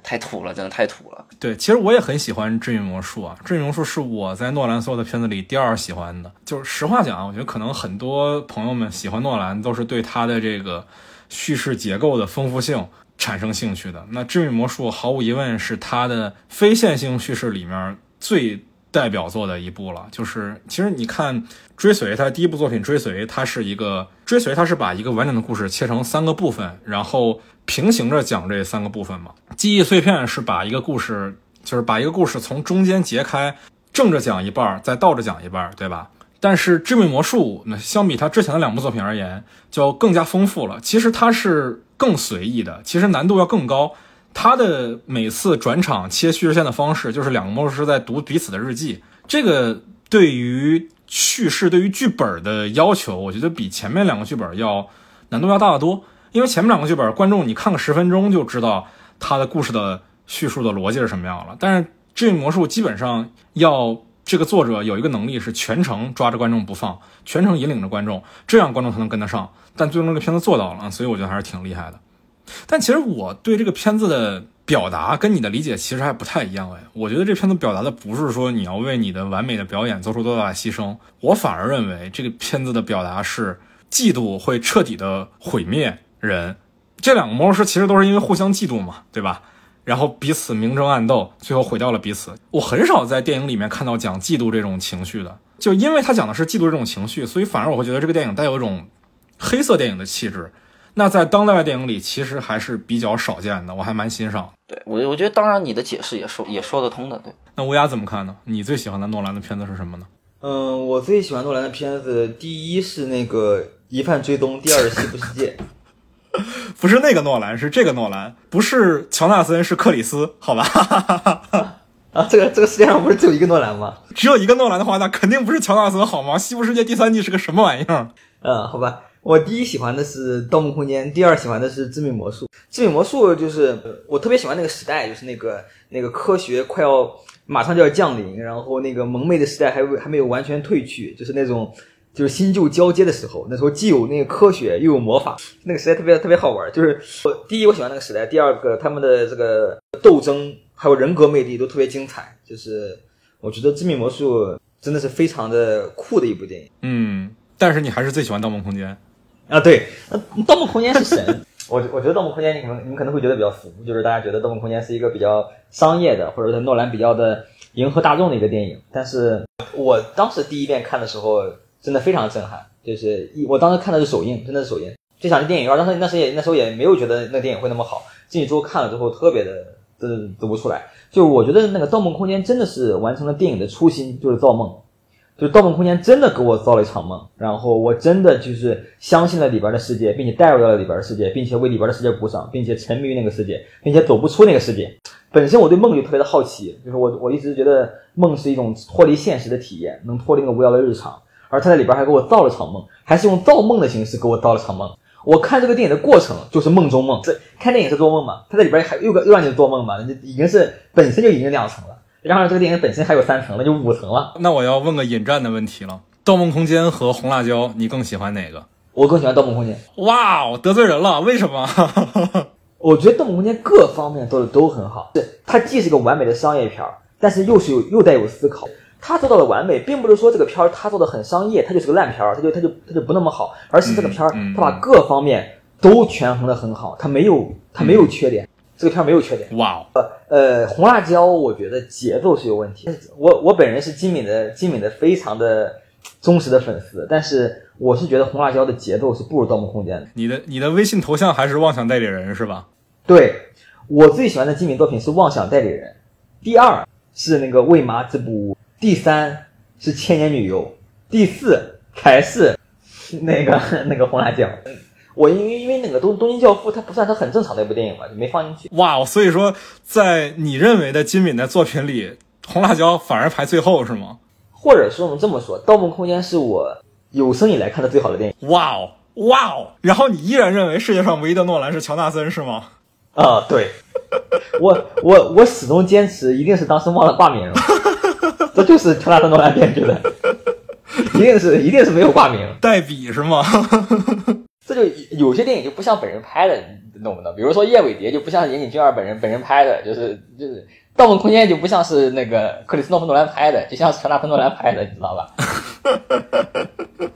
太土了，真的太土了。对，其实我也很喜欢《治愈魔术》啊，《治愈魔术》是我在诺兰所有的片子里第二喜欢的。就是实话讲，我觉得可能很多朋友们喜欢诺兰都是对他的这个。叙事结构的丰富性产生兴趣的，那《致命魔术》毫无疑问是他的非线性叙事里面最代表作的一部了。就是其实你看《追随》，他第一部作品《追随》，它是一个《追随》，它是把一个完整的故事切成三个部分，然后平行着讲这三个部分嘛。记忆碎片是把一个故事，就是把一个故事从中间截开，正着讲一半，再倒着讲一半，对吧？但是《致命魔术》那相比他之前的两部作品而言，就更加丰富了。其实它是更随意的，其实难度要更高。它的每次转场切叙事线的方式，就是两个魔术师在读彼此的日记。这个对于叙事、对于剧本的要求，我觉得比前面两个剧本要难度要大得多。因为前面两个剧本，观众你看个十分钟就知道他的故事的叙述的逻辑是什么样了。但是《致命魔术》基本上要。这个作者有一个能力是全程抓着观众不放，全程引领着观众，这样观众才能跟得上。但最终这个片子做到了，所以我觉得还是挺厉害的。但其实我对这个片子的表达跟你的理解其实还不太一样哎。我觉得这片子表达的不是说你要为你的完美的表演做出多大的牺牲，我反而认为这个片子的表达是嫉妒会彻底的毁灭人。这两个魔术师其实都是因为互相嫉妒嘛，对吧？然后彼此明争暗斗，最后毁掉了彼此。我很少在电影里面看到讲嫉妒这种情绪的，就因为他讲的是嫉妒这种情绪，所以反而我会觉得这个电影带有一种黑色电影的气质。那在当代电影里，其实还是比较少见的，我还蛮欣赏。对我，我觉得当然你的解释也说也说得通的。对，那乌鸦怎么看呢？你最喜欢的诺兰的片子是什么呢？嗯，我最喜欢诺兰的片子，第一是那个《疑犯追踪》，第二是《西部世界》。不是那个诺兰，是这个诺兰，不是乔纳森，是克里斯，好吧？啊，这个这个世界上不是只有一个诺兰吗？只有一个诺兰的话，那肯定不是乔纳森，好吗？《西部世界》第三季是个什么玩意儿？嗯，好吧，我第一喜欢的是《盗梦空间》，第二喜欢的是《致命魔术》。《致命魔术》就是我特别喜欢那个时代，就是那个那个科学快要马上就要降临，然后那个蒙昧的时代还还没有完全褪去，就是那种。就是新旧交接的时候，那时候既有那个科学又有魔法，那个时代特别特别好玩。就是我第一我喜欢那个时代，第二个他们的这个斗争还有人格魅力都特别精彩。就是我觉得《致命魔术》真的是非常的酷的一部电影。嗯，但是你还是最喜欢《盗梦空间》啊？对，《盗梦空间》是神。我我觉得《盗梦空间》你可能你们可能会觉得比较浮，就是大家觉得《盗梦空间》是一个比较商业的，或者是诺兰比较的迎合大众的一个电影。但是我当时第一遍看的时候。真的非常震撼，就是一我当时看的是首映，真的是首映，就想去电影院。当时那时也那时候也没有觉得那电影会那么好，进去之后看了之后特别的，真的走不出来。就我觉得那个《盗梦空间》真的是完成了电影的初心，就是造梦。就《盗梦空间》真的给我造了一场梦，然后我真的就是相信了里边的世界，并且带入到了里边的世界，并且为里边的世界鼓掌，并且沉迷于那个世界，并且走不出那个世界。本身我对梦就特别的好奇，就是我我一直觉得梦是一种脱离现实的体验，能脱离那个无聊的日常。而他在里边还给我造了场梦，还是用造梦的形式给我造了场梦。我看这个电影的过程就是梦中梦，这看电影是做梦嘛？他在里边还又个又让你做梦嘛？那已经是本身就已经两层了，然后这个电影本身还有三层，那就五层了。那我要问个引战的问题了：《盗梦空间》和《红辣椒》，你更喜欢哪个？我更喜欢《盗梦空间》。哇，我得罪人了，为什么？我觉得《盗梦空间》各方面做的都很好，是它既是个完美的商业片儿，但是又是有又带有思考。他做到了完美，并不是说这个片儿他做的很商业，他就是个烂片儿，他就他就他就不那么好，而是这个片儿他把各方面都权衡的很好，他没有他没有缺点，这个片儿没有缺点。哇哦，呃，红辣椒我觉得节奏是有问题。我我本人是金敏的金敏的非常的忠实的粉丝，但是我是觉得红辣椒的节奏是不如《盗梦空间》的。你的你的微信头像还是妄想代理人是吧？对我最喜欢的金敏作品是《妄想代理人》，第二是那个《为麻之不污》，第三是《千年女优》，第四才是 那个 那个红辣椒。我因为因为那个东东京教父它不算它很正常的一部电影嘛，就没放进去。哇哦，所以说在你认为的金敏的作品里，红辣椒反而排最后是吗？或者说我们这么说，《盗梦空间》是我有生以来看的最好的电影。哇哦哇哦，然后你依然认为世界上唯一的诺兰是乔纳森是吗？啊，对，我我我始终坚持，一定是当时忘了挂名，这就是乔纳森诺兰编剧的，一定是一定是没有挂名。代笔是吗？这就有些电影就不像本人拍的，你懂不懂？比如说《叶伟蝶》就不像岩井俊二本人本人拍的，就是就是《盗梦空间》就不像是那个克里斯诺夫诺兰拍的，就像是乔纳森诺兰拍的，你知道吧？《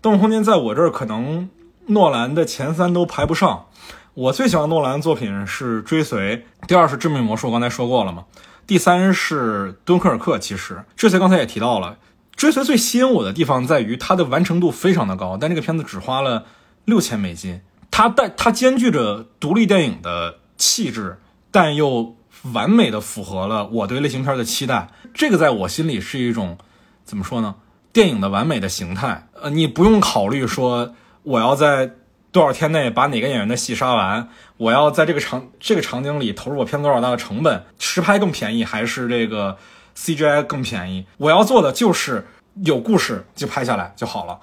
盗梦空间》在我这儿可能诺兰的前三都排不上。我最喜欢诺兰的作品是《追随》，第二是《致命魔术》，刚才说过了嘛。第三是《敦刻尔克》。其实《追随》刚才也提到了，《追随》最吸引我的地方在于它的完成度非常的高，但这个片子只花了六千美金。它带它兼具着独立电影的气质，但又完美的符合了我对类型片的期待。这个在我心里是一种怎么说呢？电影的完美的形态。呃，你不用考虑说我要在多少天内把哪个演员的戏杀完，我要在这个场这个场景里投入我片子多少大的成本，实拍更便宜还是这个 CGI 更便宜？我要做的就是有故事就拍下来就好了，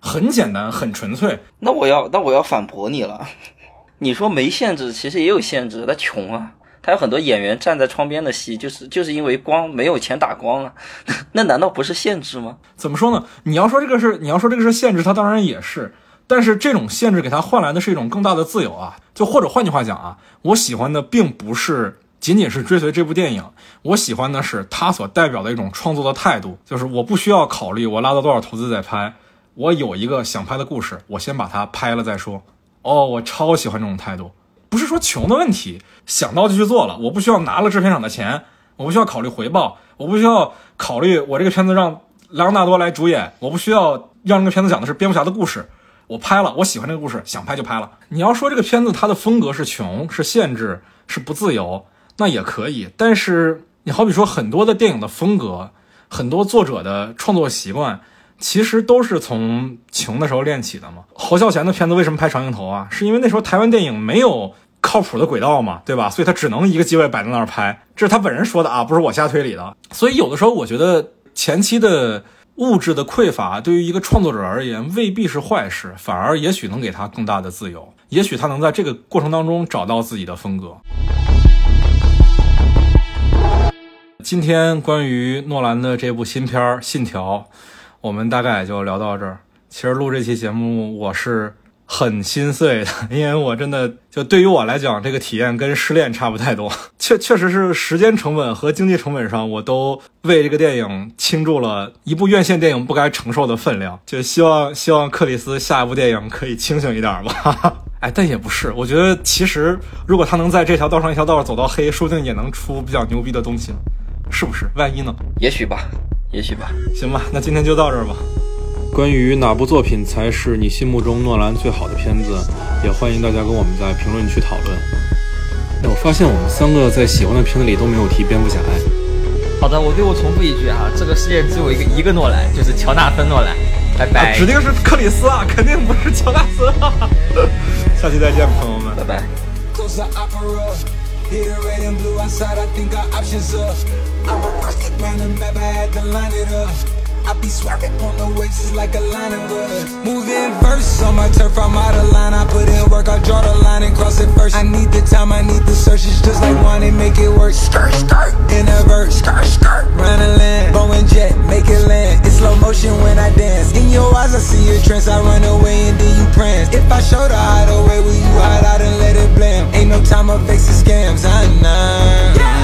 很简单，很纯粹。那我要那我要反驳你了，你说没限制，其实也有限制，他穷啊，他有很多演员站在窗边的戏，就是就是因为光没有钱打光啊，那难道不是限制吗？怎么说呢？你要说这个是你要说这个是限制，它当然也是。但是这种限制给他换来的是一种更大的自由啊！就或者换句话讲啊，我喜欢的并不是仅仅是追随这部电影，我喜欢的是他所代表的一种创作的态度，就是我不需要考虑我拉到多少投资再拍，我有一个想拍的故事，我先把它拍了再说。哦，我超喜欢这种态度，不是说穷的问题，想到就去做了，我不需要拿了制片厂的钱，我不需要考虑回报，我不需要考虑我这个片子让莱昂纳多来主演，我不需要让这个片子讲的是蝙蝠侠的故事。我拍了，我喜欢这个故事，想拍就拍了。你要说这个片子它的风格是穷、是限制、是不自由，那也可以。但是你好比说很多的电影的风格，很多作者的创作习惯，其实都是从穷的时候练起的嘛。侯孝贤的片子为什么拍长镜头啊？是因为那时候台湾电影没有靠谱的轨道嘛，对吧？所以他只能一个机位摆在那儿拍，这是他本人说的啊，不是我瞎推理的。所以有的时候我觉得前期的。物质的匮乏对于一个创作者而言未必是坏事，反而也许能给他更大的自由，也许他能在这个过程当中找到自己的风格。今天关于诺兰的这部新片《信条》，我们大概也就聊到这儿。其实录这期节目我是很心碎的，因为我真的就对于我来讲，这个体验跟失恋差不太多。确确实是时间成本和经济成本上，我都为这个电影倾注了一部院线电影不该承受的分量。就希望希望克里斯下一部电影可以清醒一点吧。哎，但也不是，我觉得其实如果他能在这条道上一条道走到黑，说不定也能出比较牛逼的东西，是不是？万一呢？也许吧，也许吧。行吧，那今天就到这儿吧。关于哪部作品才是你心目中诺兰最好的片子，也欢迎大家跟我们在评论区讨论。哎，我发现我们三个在喜欢的片子里都没有提蝙蝠侠。哎，好的，我最后重复一句哈，这个世界只有一个一个诺兰，就是乔纳森诺兰。拜拜。啊指定是克里斯啊，肯定不是乔纳森啊。下期再见，朋友们，拜拜。Close our opera. Hit a red and blue outside, I think our options up. I'm a rocket round the map, I had to line it up. I be swerving on the waves like a line of us. Moving verse on my turf, I'm out of line. I put in work, I draw the line and cross it first. I need the time, I need the search. It's just like one and make it work. Skirt, skirt, in a verse. Skirt, skirt, run a land. Boeing jet, make it land. It's slow motion when I dance. In your eyes, I see your trance. I run away and then you prance. If I show the hideaway, will you hide out and let it blame? Ain't no time of fixing scams, I know.